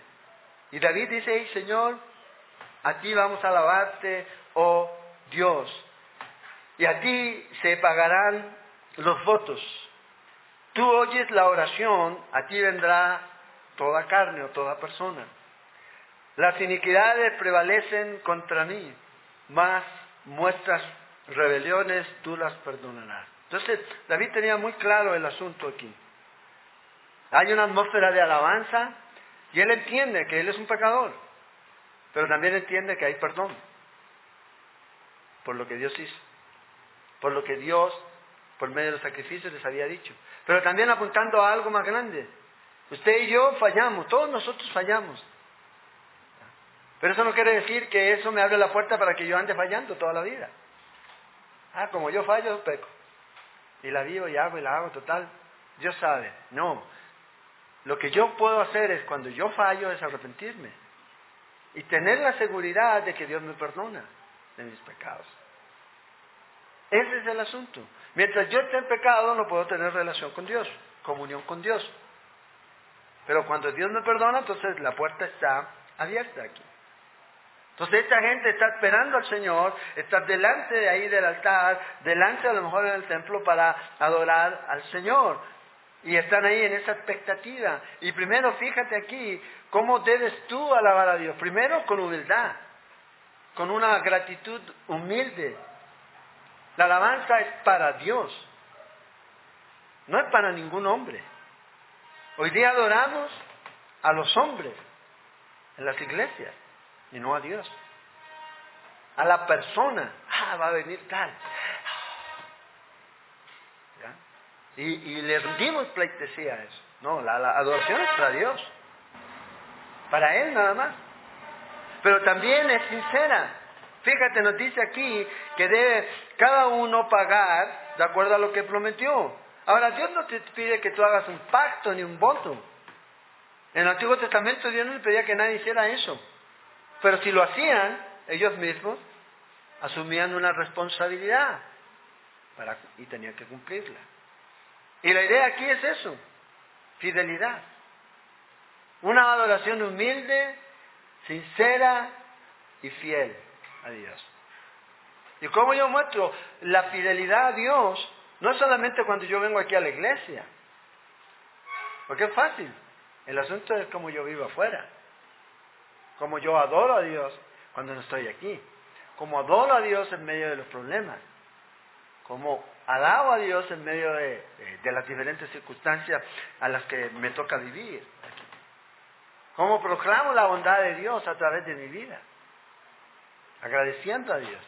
Y David dice, Señor, a ti vamos a alabarte, oh Dios. Y a ti se pagarán los votos. Tú oyes la oración, a ti vendrá toda carne o toda persona. Las iniquidades prevalecen contra mí, mas muestras rebeliones tú las perdonarás. Entonces, David tenía muy claro el asunto aquí. Hay una atmósfera de alabanza y él entiende que él es un pecador, pero también entiende que hay perdón por lo que Dios hizo, por lo que Dios, por medio de los sacrificios, les había dicho. Pero también apuntando a algo más grande. Usted y yo fallamos, todos nosotros fallamos. Pero eso no quiere decir que eso me abre la puerta para que yo ande fallando toda la vida. Ah, como yo fallo, peco. Y la vivo y hago y la hago, total. Dios sabe. No. Lo que yo puedo hacer es, cuando yo fallo, es arrepentirme. Y tener la seguridad de que Dios me perdona de mis pecados. Ese es el asunto. Mientras yo esté en pecado, no puedo tener relación con Dios, comunión con Dios. Pero cuando Dios me perdona, entonces la puerta está abierta aquí. Entonces esta gente está esperando al Señor, está delante de ahí del altar, delante a lo mejor en el templo para adorar al Señor. Y están ahí en esa expectativa. Y primero fíjate aquí cómo debes tú alabar a Dios. Primero con humildad, con una gratitud humilde. La alabanza es para Dios, no es para ningún hombre. Hoy día adoramos a los hombres en las iglesias y no a Dios. A la persona, ah, va a venir tal. Y, y, le rendimos pleitesía a eso. No, la, adoración es para Dios. Para Él nada más. Pero también es sincera. Fíjate, nos dice aquí que debe cada uno pagar de acuerdo a lo que prometió. Ahora, Dios no te pide que tú hagas un pacto ni un voto. En el Antiguo Testamento Dios no le pedía que nadie hiciera eso. Pero si lo hacían, ellos mismos asumían una responsabilidad y tenían que cumplirla. Y la idea aquí es eso, fidelidad. Una adoración humilde, sincera y fiel a Dios. ¿Y cómo yo muestro la fidelidad a Dios? No solamente cuando yo vengo aquí a la iglesia, porque es fácil. El asunto es cómo yo vivo afuera como yo adoro a Dios cuando no estoy aquí, como adoro a Dios en medio de los problemas, como alabo a Dios en medio de, las diferentes circunstancias a las que me toca vivir, como proclamo la bondad de Dios a través de mi vida, agradeciendo a Dios.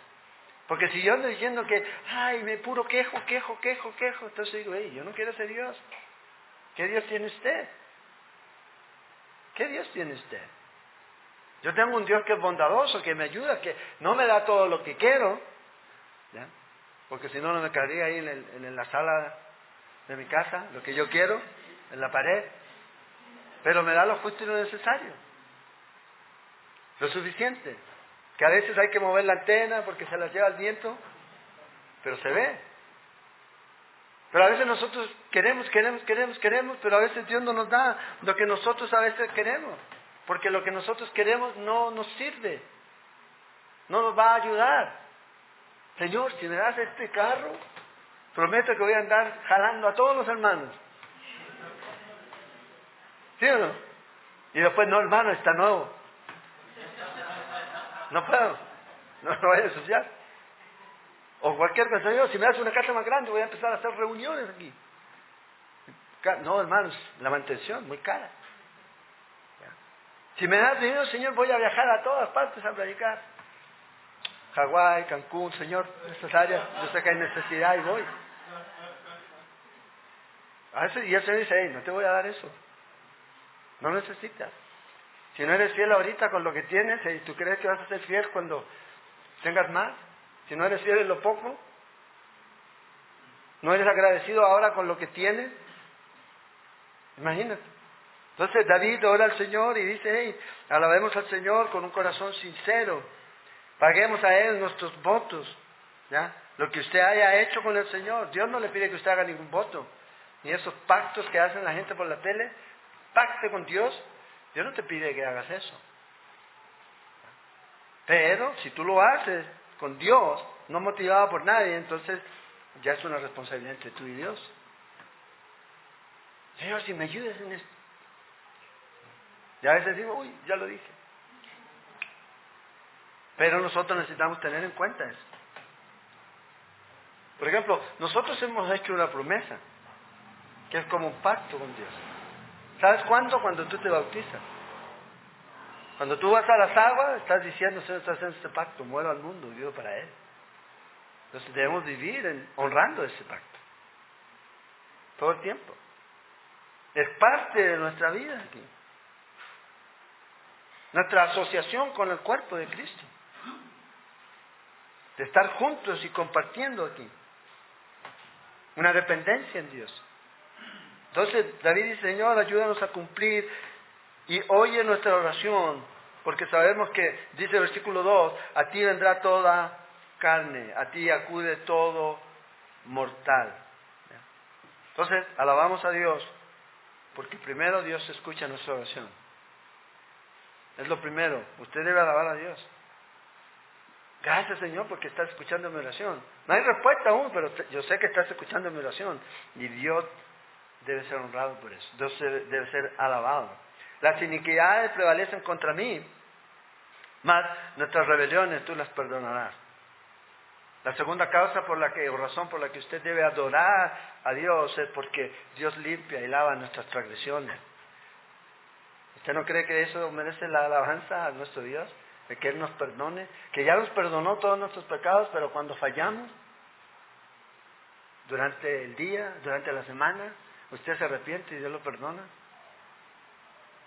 Porque si yo ando diciendo que, ay, me puro quejo, quejo, quejo, quejo, entonces digo, hey, yo no quiero ser Dios. ¿Qué Dios tiene usted? ¿Qué Dios tiene usted? Yo tengo un Dios que es bondadoso, que me ayuda, que no me da todo lo que quiero, porque si no, no me quedaría ahí en la sala de mi casa, lo que yo quiero, en la pared, pero me da lo justo y lo necesario, lo suficiente, que a veces hay que mover la antena porque se la lleva el viento, pero se ve. Pero a veces nosotros queremos, queremos, queremos, queremos, pero a veces Dios no nos da lo que nosotros a veces queremos porque lo que nosotros queremos no nos sirve, no nos va a ayudar. Señor, si me das este carro, prometo que voy a andar jalando a todos los hermanos. ¿Sí o no? Y después, no, hermano, está nuevo. No puedo, no lo voy a asociar. O cualquier cosa, yo, si me das una casa más grande, voy a empezar a hacer reuniones aquí. No, hermanos, la mantención, muy cara. Si me das dinero, Señor, voy a viajar a todas partes a predicar. Hawái, Cancún, Señor, estas áreas, yo sé que hay necesidad y voy. Y el Señor dice, no te voy a dar eso. No necesitas. Si no eres fiel ahorita con lo que tienes, y tú crees que vas a ser fiel cuando tengas más, si no eres fiel en lo poco, no eres agradecido ahora con lo que tienes, imagínate. Entonces David ora al Señor y dice, hey, alabemos al Señor con un corazón sincero, paguemos a Él nuestros votos, ¿ya? Lo que usted haya hecho con el Señor, Dios no le pide que usted haga ningún voto, y esos pactos que hacen la gente por la tele, pacte con Dios, Dios no te pide que hagas eso. Pero si tú lo haces con Dios, no motivado por nadie, entonces ya es una responsabilidad entre tú y Dios. Señor, si me ayudas en esto. Y a veces digo, uy, ya lo dije. Pero nosotros necesitamos tener en cuenta eso. Por ejemplo, nosotros hemos hecho una promesa, que es como un pacto con Dios. ¿Sabes cuándo? Cuando tú te bautizas. Cuando tú vas a las aguas, estás diciendo, Señor, estás haciendo este pacto, muero al mundo, vivo para Él. Entonces debemos vivir honrando ese pacto. Todo el tiempo. Es parte de nuestra vida aquí. Nuestra asociación con el cuerpo de Cristo. De estar juntos y compartiendo aquí. Una dependencia en Dios. Entonces David dice, Señor, ayúdanos a cumplir y oye nuestra oración, porque sabemos que, dice el versículo 2, a ti vendrá toda carne, a ti acude todo mortal. Entonces, alabamos a Dios, porque primero Dios escucha nuestra oración. Es lo primero, usted debe alabar a Dios. Gracias Señor porque estás escuchando mi oración. No hay respuesta aún, pero yo sé que estás escuchando mi oración. Y Dios debe ser honrado por eso. Dios debe ser alabado. Las iniquidades prevalecen contra mí, mas nuestras rebeliones tú las perdonarás. La segunda causa por la que, o razón por la que usted debe adorar a Dios es porque Dios limpia y lava nuestras transgresiones. ¿Usted no cree que eso merece la alabanza a nuestro Dios? De que Él nos perdone, que ya nos perdonó todos nuestros pecados, pero cuando fallamos, durante el día, durante la semana, usted se arrepiente y Dios lo perdona.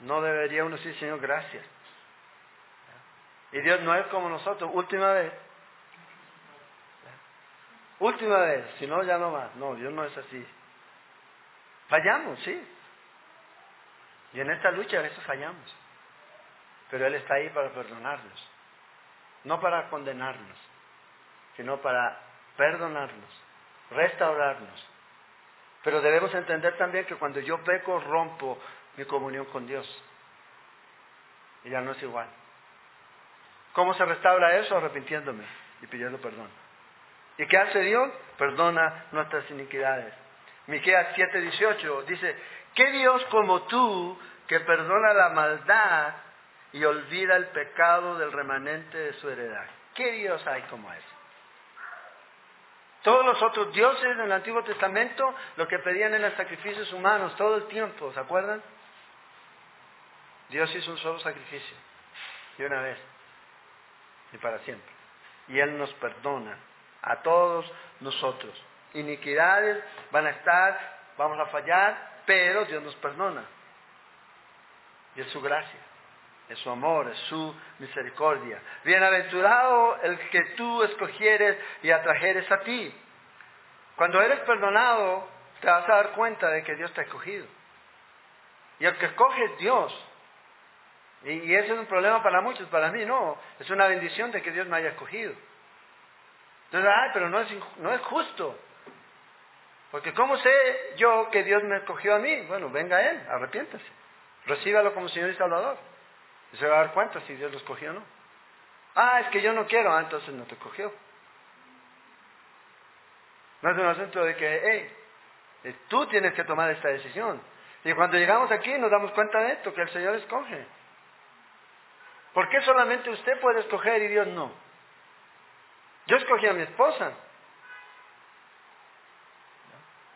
No debería uno decir, Señor, gracias. Y Dios no es como nosotros, última vez. Última vez, si no, ya no más. No, Dios no es así. Fallamos, sí. Y en esta lucha a veces fallamos. Pero Él está ahí para perdonarnos. No para condenarnos, sino para perdonarnos, restaurarnos. Pero debemos entender también que cuando yo peco, rompo mi comunión con Dios. Y ya no es igual. ¿Cómo se restaura eso? Arrepintiéndome y pidiendo perdón. ¿Y qué hace Dios? Perdona nuestras iniquidades. Miqueas 7:18 dice, ¿qué Dios como tú que perdona la maldad y olvida el pecado del remanente de su heredad? ¿Qué Dios hay como ese? Todos los otros dioses en el Antiguo Testamento lo que pedían eran sacrificios humanos todo el tiempo, ¿se acuerdan? Dios hizo un solo sacrificio, y una vez, y para siempre. Y Él nos perdona a todos nosotros. Iniquidades van a estar, vamos a fallar, pero Dios nos perdona. Y es su gracia, es su amor, es su misericordia. Bienaventurado el que tú escogieres y atrajeres a ti. Cuando eres perdonado, te vas a dar cuenta de que Dios te ha escogido. Y el que escoge es Dios. Y, ese es un problema para muchos, para mí no. Es una bendición de que Dios me haya escogido. Entonces, ay, pero no es, no es justo. Porque ¿cómo sé yo que Dios me escogió a mí? Bueno, venga Él, arrepiéntase. Recíbalo como Señor y Salvador. Y se va a dar cuenta si Dios lo escogió o no. Ah, es que yo no quiero, ah, entonces no te escogió. No es un asunto de que, hey, tú tienes que tomar esta decisión. Y cuando llegamos aquí nos damos cuenta de esto, que el Señor escoge. ¿Por qué solamente usted puede escoger y Dios no? Yo escogí a mi esposa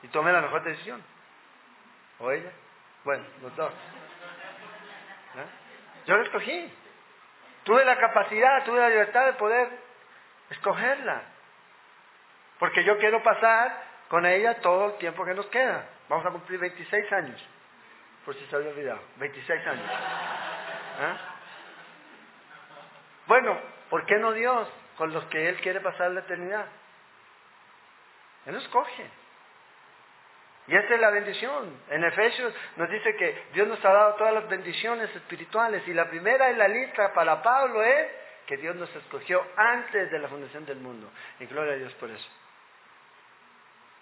y tomé la mejor decisión. ¿O ella? Bueno, los dos. Yo la escogí. Tuve la capacidad, tuve la libertad de poder escogerla. Porque yo quiero pasar con ella todo el tiempo que nos queda. Vamos a cumplir 26 años. Por si se había olvidado. 26 años. ¿Ah? Bueno, ¿por qué no Dios con los que Él quiere pasar la eternidad? Él escoge. Y esta es la bendición. En Efesios nos dice que Dios nos ha dado todas las bendiciones espirituales y la primera en la lista para Pablo es que Dios nos escogió antes de la fundación del mundo. Y gloria a Dios por eso.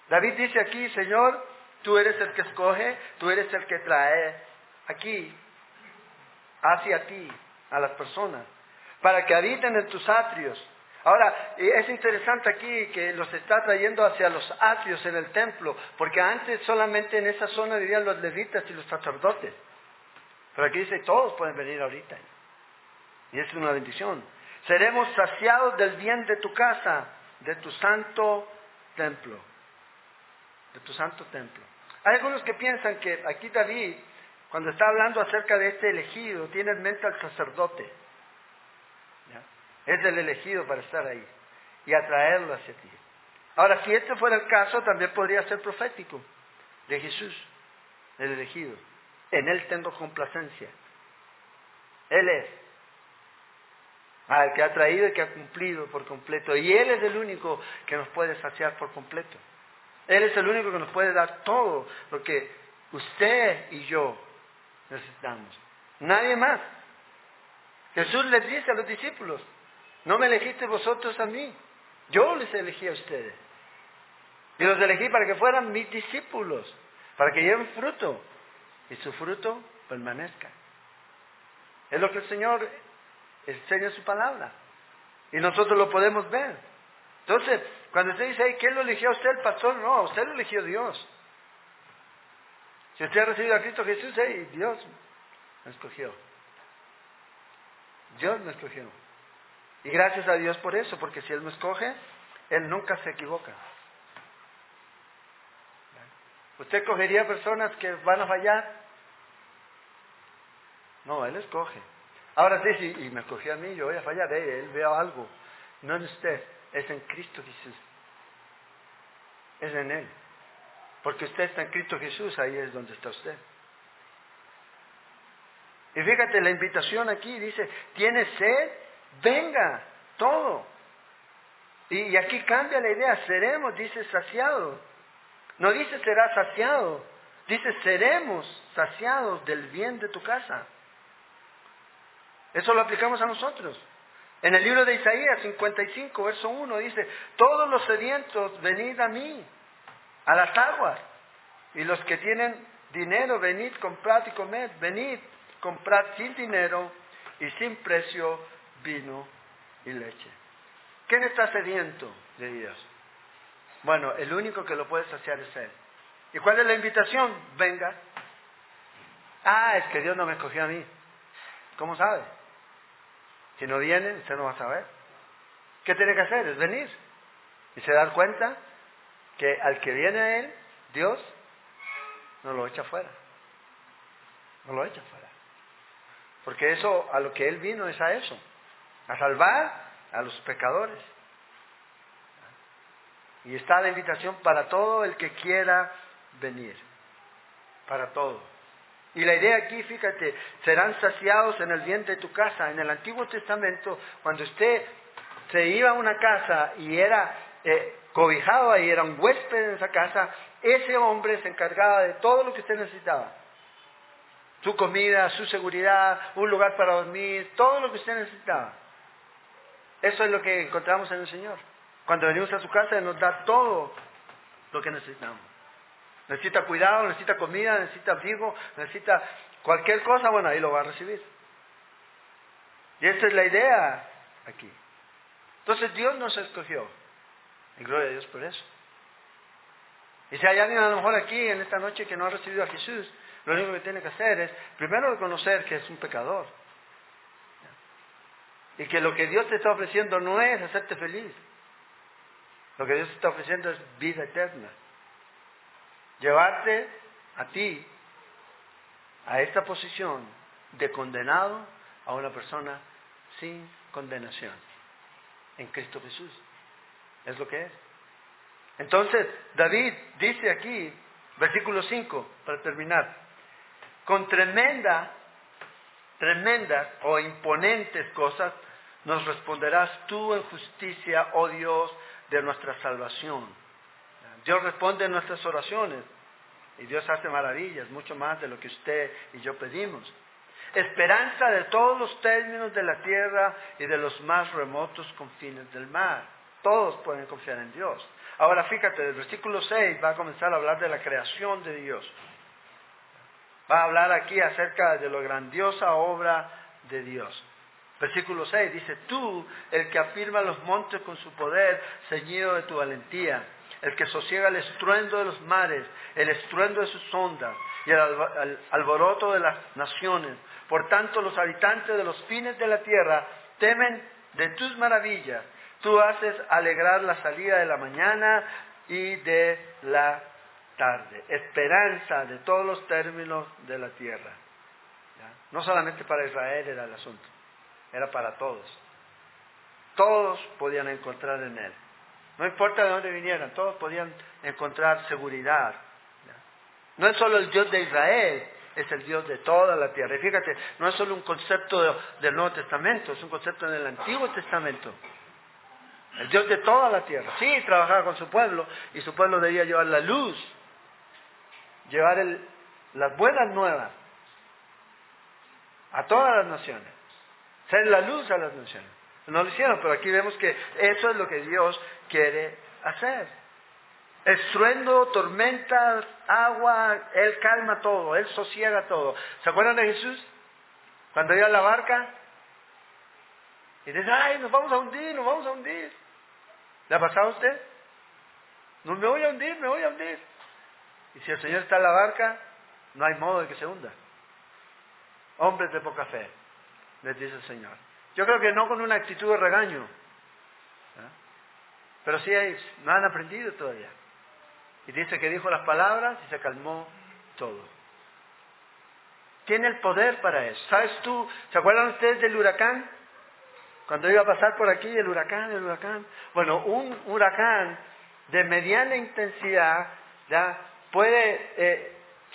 David dice aquí, Señor, Tú eres el que escoge, tú eres el que trae aquí, hacia ti, a las personas, para que habiten en tus atrios. Ahora, es interesante aquí que los está trayendo hacia los atrios en el templo, porque antes solamente en esa zona vivían los levitas y los sacerdotes. Pero aquí dice, todos pueden venir ahorita. Y es una bendición. Seremos saciados del bien de tu casa, de tu santo templo. De tu santo templo. Hay algunos que piensan que aquí David, cuando está hablando acerca de este elegido, tiene en mente al sacerdote. Es el elegido para estar ahí y atraerlo hacia ti. Ahora, si este fuera el caso, también podría ser profético de Jesús, el elegido. En Él tengo complacencia. Él es. Al que ha traído y que ha cumplido por completo. Y Él es el único que nos puede saciar por completo. Él es el único que nos puede dar todo lo que usted y yo necesitamos. Nadie más. Jesús les dice a los discípulos, no me elegiste vosotros a mí, yo les elegí a ustedes. Y los elegí para que fueran mis discípulos, para que lleven fruto y su fruto permanezca. Es lo que el Señor enseña en su palabra. Y nosotros lo podemos ver. Entonces, cuando usted dice, ¿quién lo eligió a usted, el pastor? No, a usted lo eligió Dios. Si usted ha recibido a Cristo Jesús, hey, Dios me escogió. Dios me escogió. Y gracias a Dios por eso, porque si Él me escoge, Él nunca se equivoca. ¿Usted cogería personas que van a fallar? No, Él escoge. Ahora sí, sí, y me escogió a mí, yo voy a fallar, Él veo algo. No en usted, es en Cristo Jesús. Es en Él. Porque usted está en Cristo Jesús, ahí es donde está usted. Y fíjate, la invitación aquí dice, ¿tiene sed? Venga, todo. Y, aquí cambia la idea, seremos, dice saciado. No dice será saciado, dice seremos saciados del bien de tu casa. Eso lo aplicamos a nosotros. En el libro de Isaías 55, verso 1 dice, todos los sedientos, venid a mí, a las aguas. Y los que tienen dinero, venid, comprad y comed. Venid, comprad sin dinero y sin precio vino y leche. ¿Quién está sediento de Dios? Bueno, el único que lo puede saciar es Él. ¿Y cuál es la invitación? Venga. Ah, es que Dios no me escogió a mí. ¿Cómo sabe? Si no viene, usted no va a saber. ¿Qué tiene que hacer? Es venir. Y se dar cuenta que al que viene a Él, Dios no lo echa fuera. No lo echa fuera. Porque eso, a lo que Él vino es a eso a salvar a los pecadores. Y está la invitación para todo el que quiera venir, para todo. Y la idea aquí, fíjate, serán saciados en el bien de tu casa. En el Antiguo Testamento, cuando usted se iba a una casa y era eh, cobijado ahí, era un huésped en esa casa, ese hombre se encargaba de todo lo que usted necesitaba. Su comida, su seguridad, un lugar para dormir, todo lo que usted necesitaba. Eso es lo que encontramos en el Señor. Cuando venimos a su casa, nos da todo lo que necesitamos. Necesita cuidado, necesita comida, necesita abrigo, necesita cualquier cosa, bueno, ahí lo va a recibir. Y esa es la idea aquí. Entonces Dios nos escogió. Y gloria a Dios por eso. Y si hay alguien a lo mejor aquí en esta noche que no ha recibido a Jesús, lo único que tiene que hacer es primero reconocer que es un pecador. Y que lo que Dios te está ofreciendo no es hacerte feliz. Lo que Dios te está ofreciendo es vida eterna. Llevarte a ti a esta posición de condenado a una persona sin condenación en Cristo Jesús. Es lo que es. Entonces, David dice aquí, versículo 5, para terminar, con tremenda tremendas o imponentes cosas, nos responderás tú en justicia, oh Dios, de nuestra salvación. Dios responde en nuestras oraciones y Dios hace maravillas, mucho más de lo que usted y yo pedimos. Esperanza de todos los términos de la tierra y de los más remotos confines del mar. Todos pueden confiar en Dios. Ahora fíjate, el versículo 6 va a comenzar a hablar de la creación de Dios. Va a hablar aquí acerca de la grandiosa obra de Dios. Versículo 6 dice, tú, el que afirma los montes con su poder, ceñido de tu valentía, el que sosiega el estruendo de los mares, el estruendo de sus ondas y el alboroto de las naciones. Por tanto, los habitantes de los fines de la tierra temen de tus maravillas. Tú haces alegrar la salida de la mañana y de la tarde. Esperanza de todos los términos de la tierra. No solamente para Israel era el asunto, era para todos. Todos podían encontrar en Él. No importa de dónde vinieran, todos podían encontrar seguridad. No es solo el Dios de Israel, es el Dios de toda la tierra. Y fíjate, no es solo un concepto del Nuevo Testamento, es un concepto del Antiguo Testamento. El Dios de toda la tierra. Sí, trabajaba con su pueblo y su pueblo debía llevar la luz, llevar las buenas nuevas a todas las naciones, ser la luz a las naciones. No lo hicieron, pero aquí vemos que eso es lo que Dios quiere hacer. Estruendo, tormentas, agua, Él calma todo, Él sosiega todo. ¿Se acuerdan de Jesús? Cuando iba a la barca y dice, ay, nos vamos a hundir, nos vamos a hundir. ¿Le ha pasado a usted? No me voy a hundir, me voy a hundir. Y si el Señor está en la barca, no hay modo de que se hunda. Hombres de poca fe, les dice el Señor. Yo creo que no con una actitud de regaño, ¿eh? pero sí no han aprendido todavía. Y dice que dijo las palabras y se calmó todo. Tiene el poder para eso. ¿Sabes tú? ¿Se acuerdan ustedes del huracán? Cuando iba a pasar por aquí el huracán, el huracán. Bueno, un huracán de mediana intensidad ya puede eh,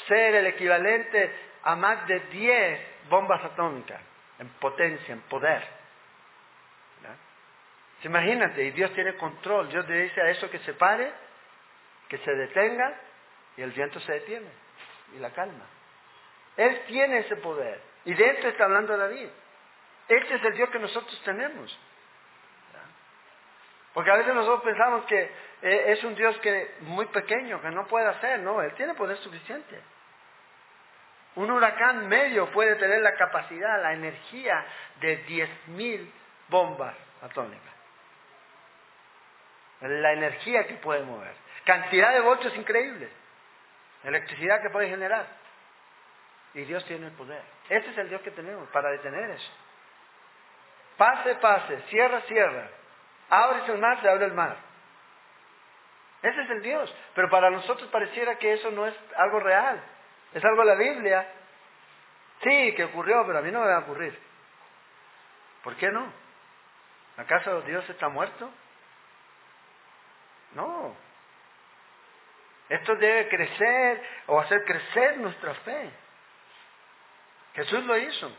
ser el equivalente a más de 10 bombas atómicas en potencia, en poder. Imagínate, y Dios tiene control. Dios le dice a eso que se pare, que se detenga, y el viento se detiene y la calma. Él tiene ese poder. Y de esto está hablando David. Este es el Dios que nosotros tenemos. Porque a veces nosotros pensamos que eh, es un Dios que muy pequeño, que no puede hacer, no, Él tiene poder suficiente. Un huracán medio puede tener la capacidad, la energía de 10.000 bombas atómicas. La energía que puede mover. Cantidad de voltios increíbles. Electricidad que puede generar. Y Dios tiene el poder. Ese es el Dios que tenemos para detener eso. Pase, pase, cierra, cierra. Abre el mar, se abre el mar. Ese es el Dios. Pero para nosotros pareciera que eso no es algo real. Es algo de la Biblia. Sí, que ocurrió, pero a mí no me va a ocurrir. ¿Por qué no? ¿Acaso Dios está muerto? No. Esto debe crecer o hacer crecer nuestra fe. Jesús lo hizo.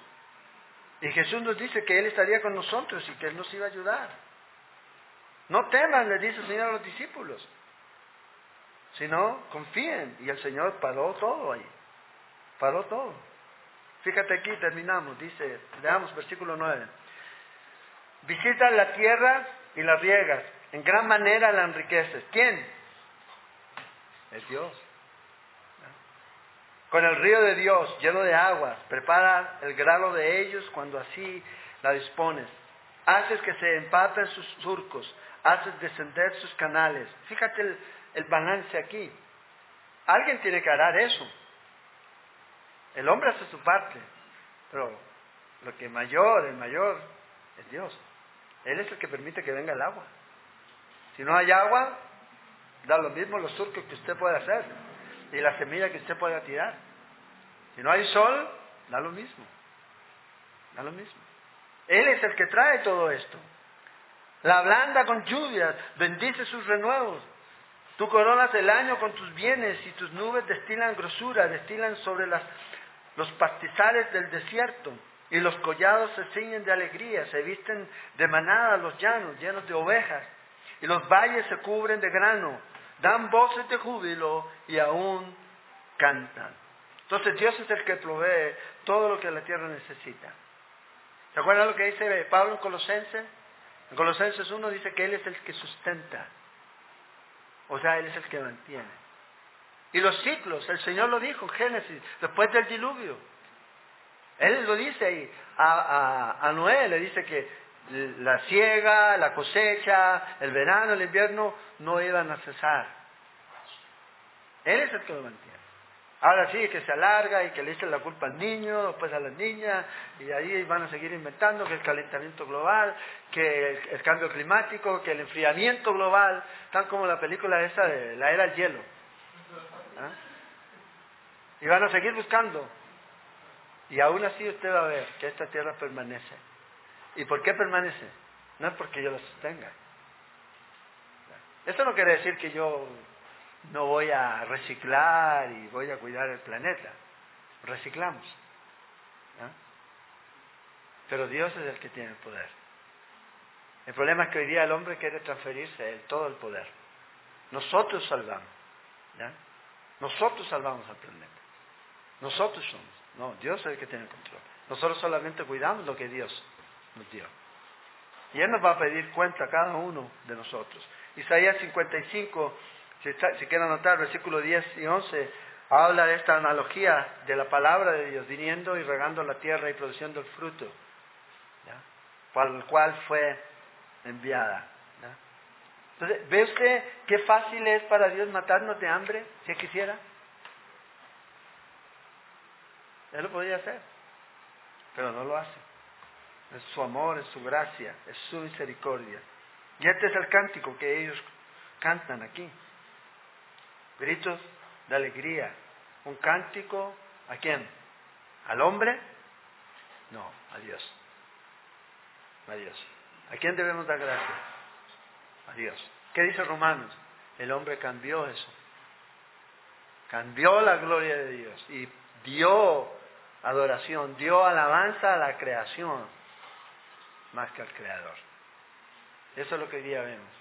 Y Jesús nos dice que Él estaría con nosotros y que Él nos iba a ayudar. No teman, le dice el Señor a los discípulos, sino confíen. Y el Señor paró todo ahí. Paró todo. Fíjate aquí, terminamos. Dice, leamos versículo 9. Visita la tierra y la riegas. En gran manera la enriqueces. ¿Quién? Es Dios. Con el río de Dios lleno de aguas, prepara el grano de ellos cuando así la dispones. Haces que se empapen sus surcos, haces descender sus canales. Fíjate el, el balance aquí. Alguien tiene que hará eso. El hombre hace su parte, pero lo que mayor, el mayor, es Dios. Él es el que permite que venga el agua. Si no hay agua, da lo mismo los surcos que usted puede hacer y la semilla que usted pueda tirar. Si no hay sol, da lo mismo. Da lo mismo. Él es el que trae todo esto. La blanda con lluvias, bendice sus renuevos. Tú coronas el año con tus bienes y tus nubes destilan grosura, destilan sobre los pastizales del desierto. Y los collados se ciñen de alegría, se visten de manada los llanos, llenos de ovejas. Y los valles se cubren de grano, dan voces de júbilo y aún cantan. Entonces Dios es el que provee todo lo que la tierra necesita. ¿Se acuerdan lo que dice Pablo en Colosenses? En Colosenses 1 dice que Él es el que sustenta. O sea, Él es el que mantiene. Y los ciclos, el Señor lo dijo en Génesis, después del diluvio. Él lo dice ahí. A, a, Noé le dice que la siega, la cosecha, el verano, el invierno no iban a cesar. Él es el que lo mantiene. Ahora sí, que se alarga y que le echen la culpa al niño, después a las niñas, y ahí van a seguir inventando que el calentamiento global, que el, cambio climático, que el enfriamiento global, tal como la película esa de la era del hielo. ¿Ah? Y van a seguir buscando. Y aún así usted va a ver que esta tierra permanece. ¿Y por qué permanece? No es porque yo la sostenga. Eso no quiere decir que yo no voy a reciclar y voy a cuidar el planeta. Reciclamos. Pero Dios es el que tiene el poder. El problema es que hoy día el hombre quiere transferirse el, todo el poder. Nosotros salvamos. Nosotros salvamos al planeta. Nosotros somos. No, Dios es el que tiene el control. Nosotros solamente cuidamos lo que Dios nos dio. Y Él nos va a pedir cuenta a cada uno de nosotros. Isaías 55 si, quieren anotar, versículos 10 y 11, habla de esta analogía de la palabra de Dios, viniendo y regando la tierra y produciendo el fruto, para el cual fue enviada. Entonces, ¿ve usted qué fácil es para Dios matarnos de hambre, si quisiera? Él lo podría hacer, pero no lo hace. Es su amor, es su gracia, es su misericordia. Y este es el cántico que ellos cantan aquí gritos de alegría, un cántico, ¿a quién? ¿Al hombre? No, a Dios. A Dios. ¿A quién debemos dar gracias? A Dios. ¿Qué dice Romanos? El hombre cambió eso. Cambió la gloria de Dios y dio adoración, dio alabanza a la creación más que al Creador. Eso es lo que hoy día vemos.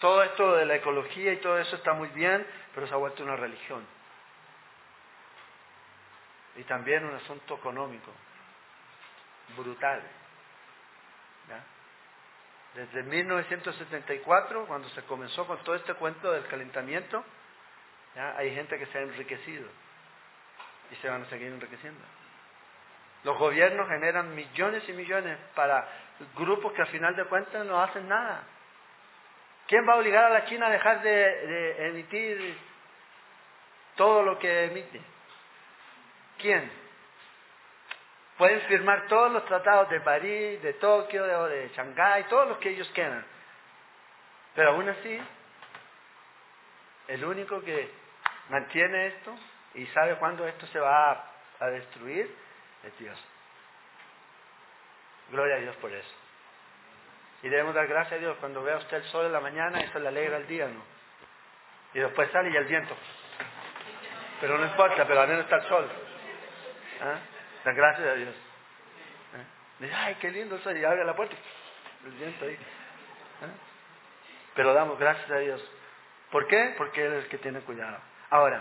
Todo esto de la ecología y todo eso está muy bien, pero se ha vuelto una religión. Y también un asunto económico, brutal. Desde 1974, cuando se comenzó con todo este cuento del calentamiento, hay gente que se ha enriquecido y se van a seguir enriqueciendo. Los gobiernos generan millones y millones para grupos que al final de cuentas no hacen nada. ¿Quién va a obligar a la China a dejar de, emitir todo lo que emite? ¿Quién? Pueden firmar todos los tratados de París, de Tokio, de, de Shanghái, todos los que ellos quieran. Pero aún así, el único que mantiene esto y sabe cuándo esto se va a destruir es Dios. Gloria a Dios por eso. Y debemos dar gracias a Dios cuando vea usted el sol en la mañana, eso le alegra el día, ¿no? Y después sale y el viento. Pero no importa, pero al menos está el sol. ¿Ah? Gracias a Dios. ¿Ah? Dice, ay, qué lindo sol, y abre la puerta. El viento ahí. ¿Ah? Pero damos gracias a Dios. ¿Por qué? Porque Él es el que tiene cuidado. Ahora,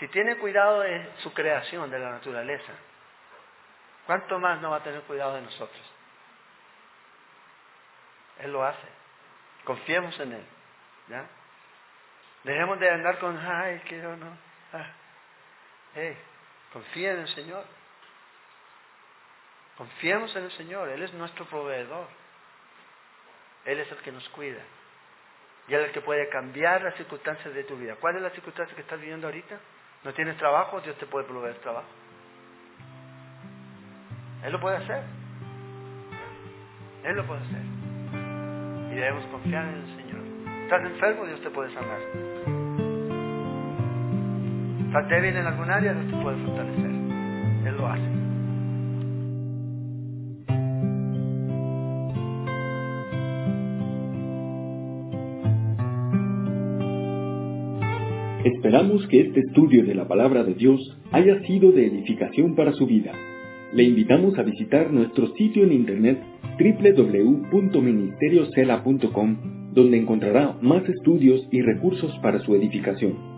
si tiene cuidado de su creación, de la naturaleza, ¿cuánto más no va a tener cuidado de nosotros? Él lo hace. Confiemos en Él. ¿ya? Dejemos de andar con, ay, quiero no. Ah. Hey, confía en el Señor. Confiemos en el Señor. Él es nuestro proveedor. Él es el que nos cuida. Y Él es el que puede cambiar las circunstancias de tu vida. ¿Cuál es la circunstancia que estás viviendo ahorita? ¿No tienes trabajo? Dios te puede proveer trabajo. Él lo puede hacer. Él lo puede hacer debemos confiar en el Señor. ¿Estás enfermo? Dios te puede sanar. ¿Estás débil en algún área? Dios te puede fortalecer. Él lo hace. Esperamos que este estudio de la palabra de Dios haya sido de edificación para su vida. Le invitamos a visitar nuestro sitio en internet www.ministeriocela.com, donde encontrará más estudios y recursos para su edificación.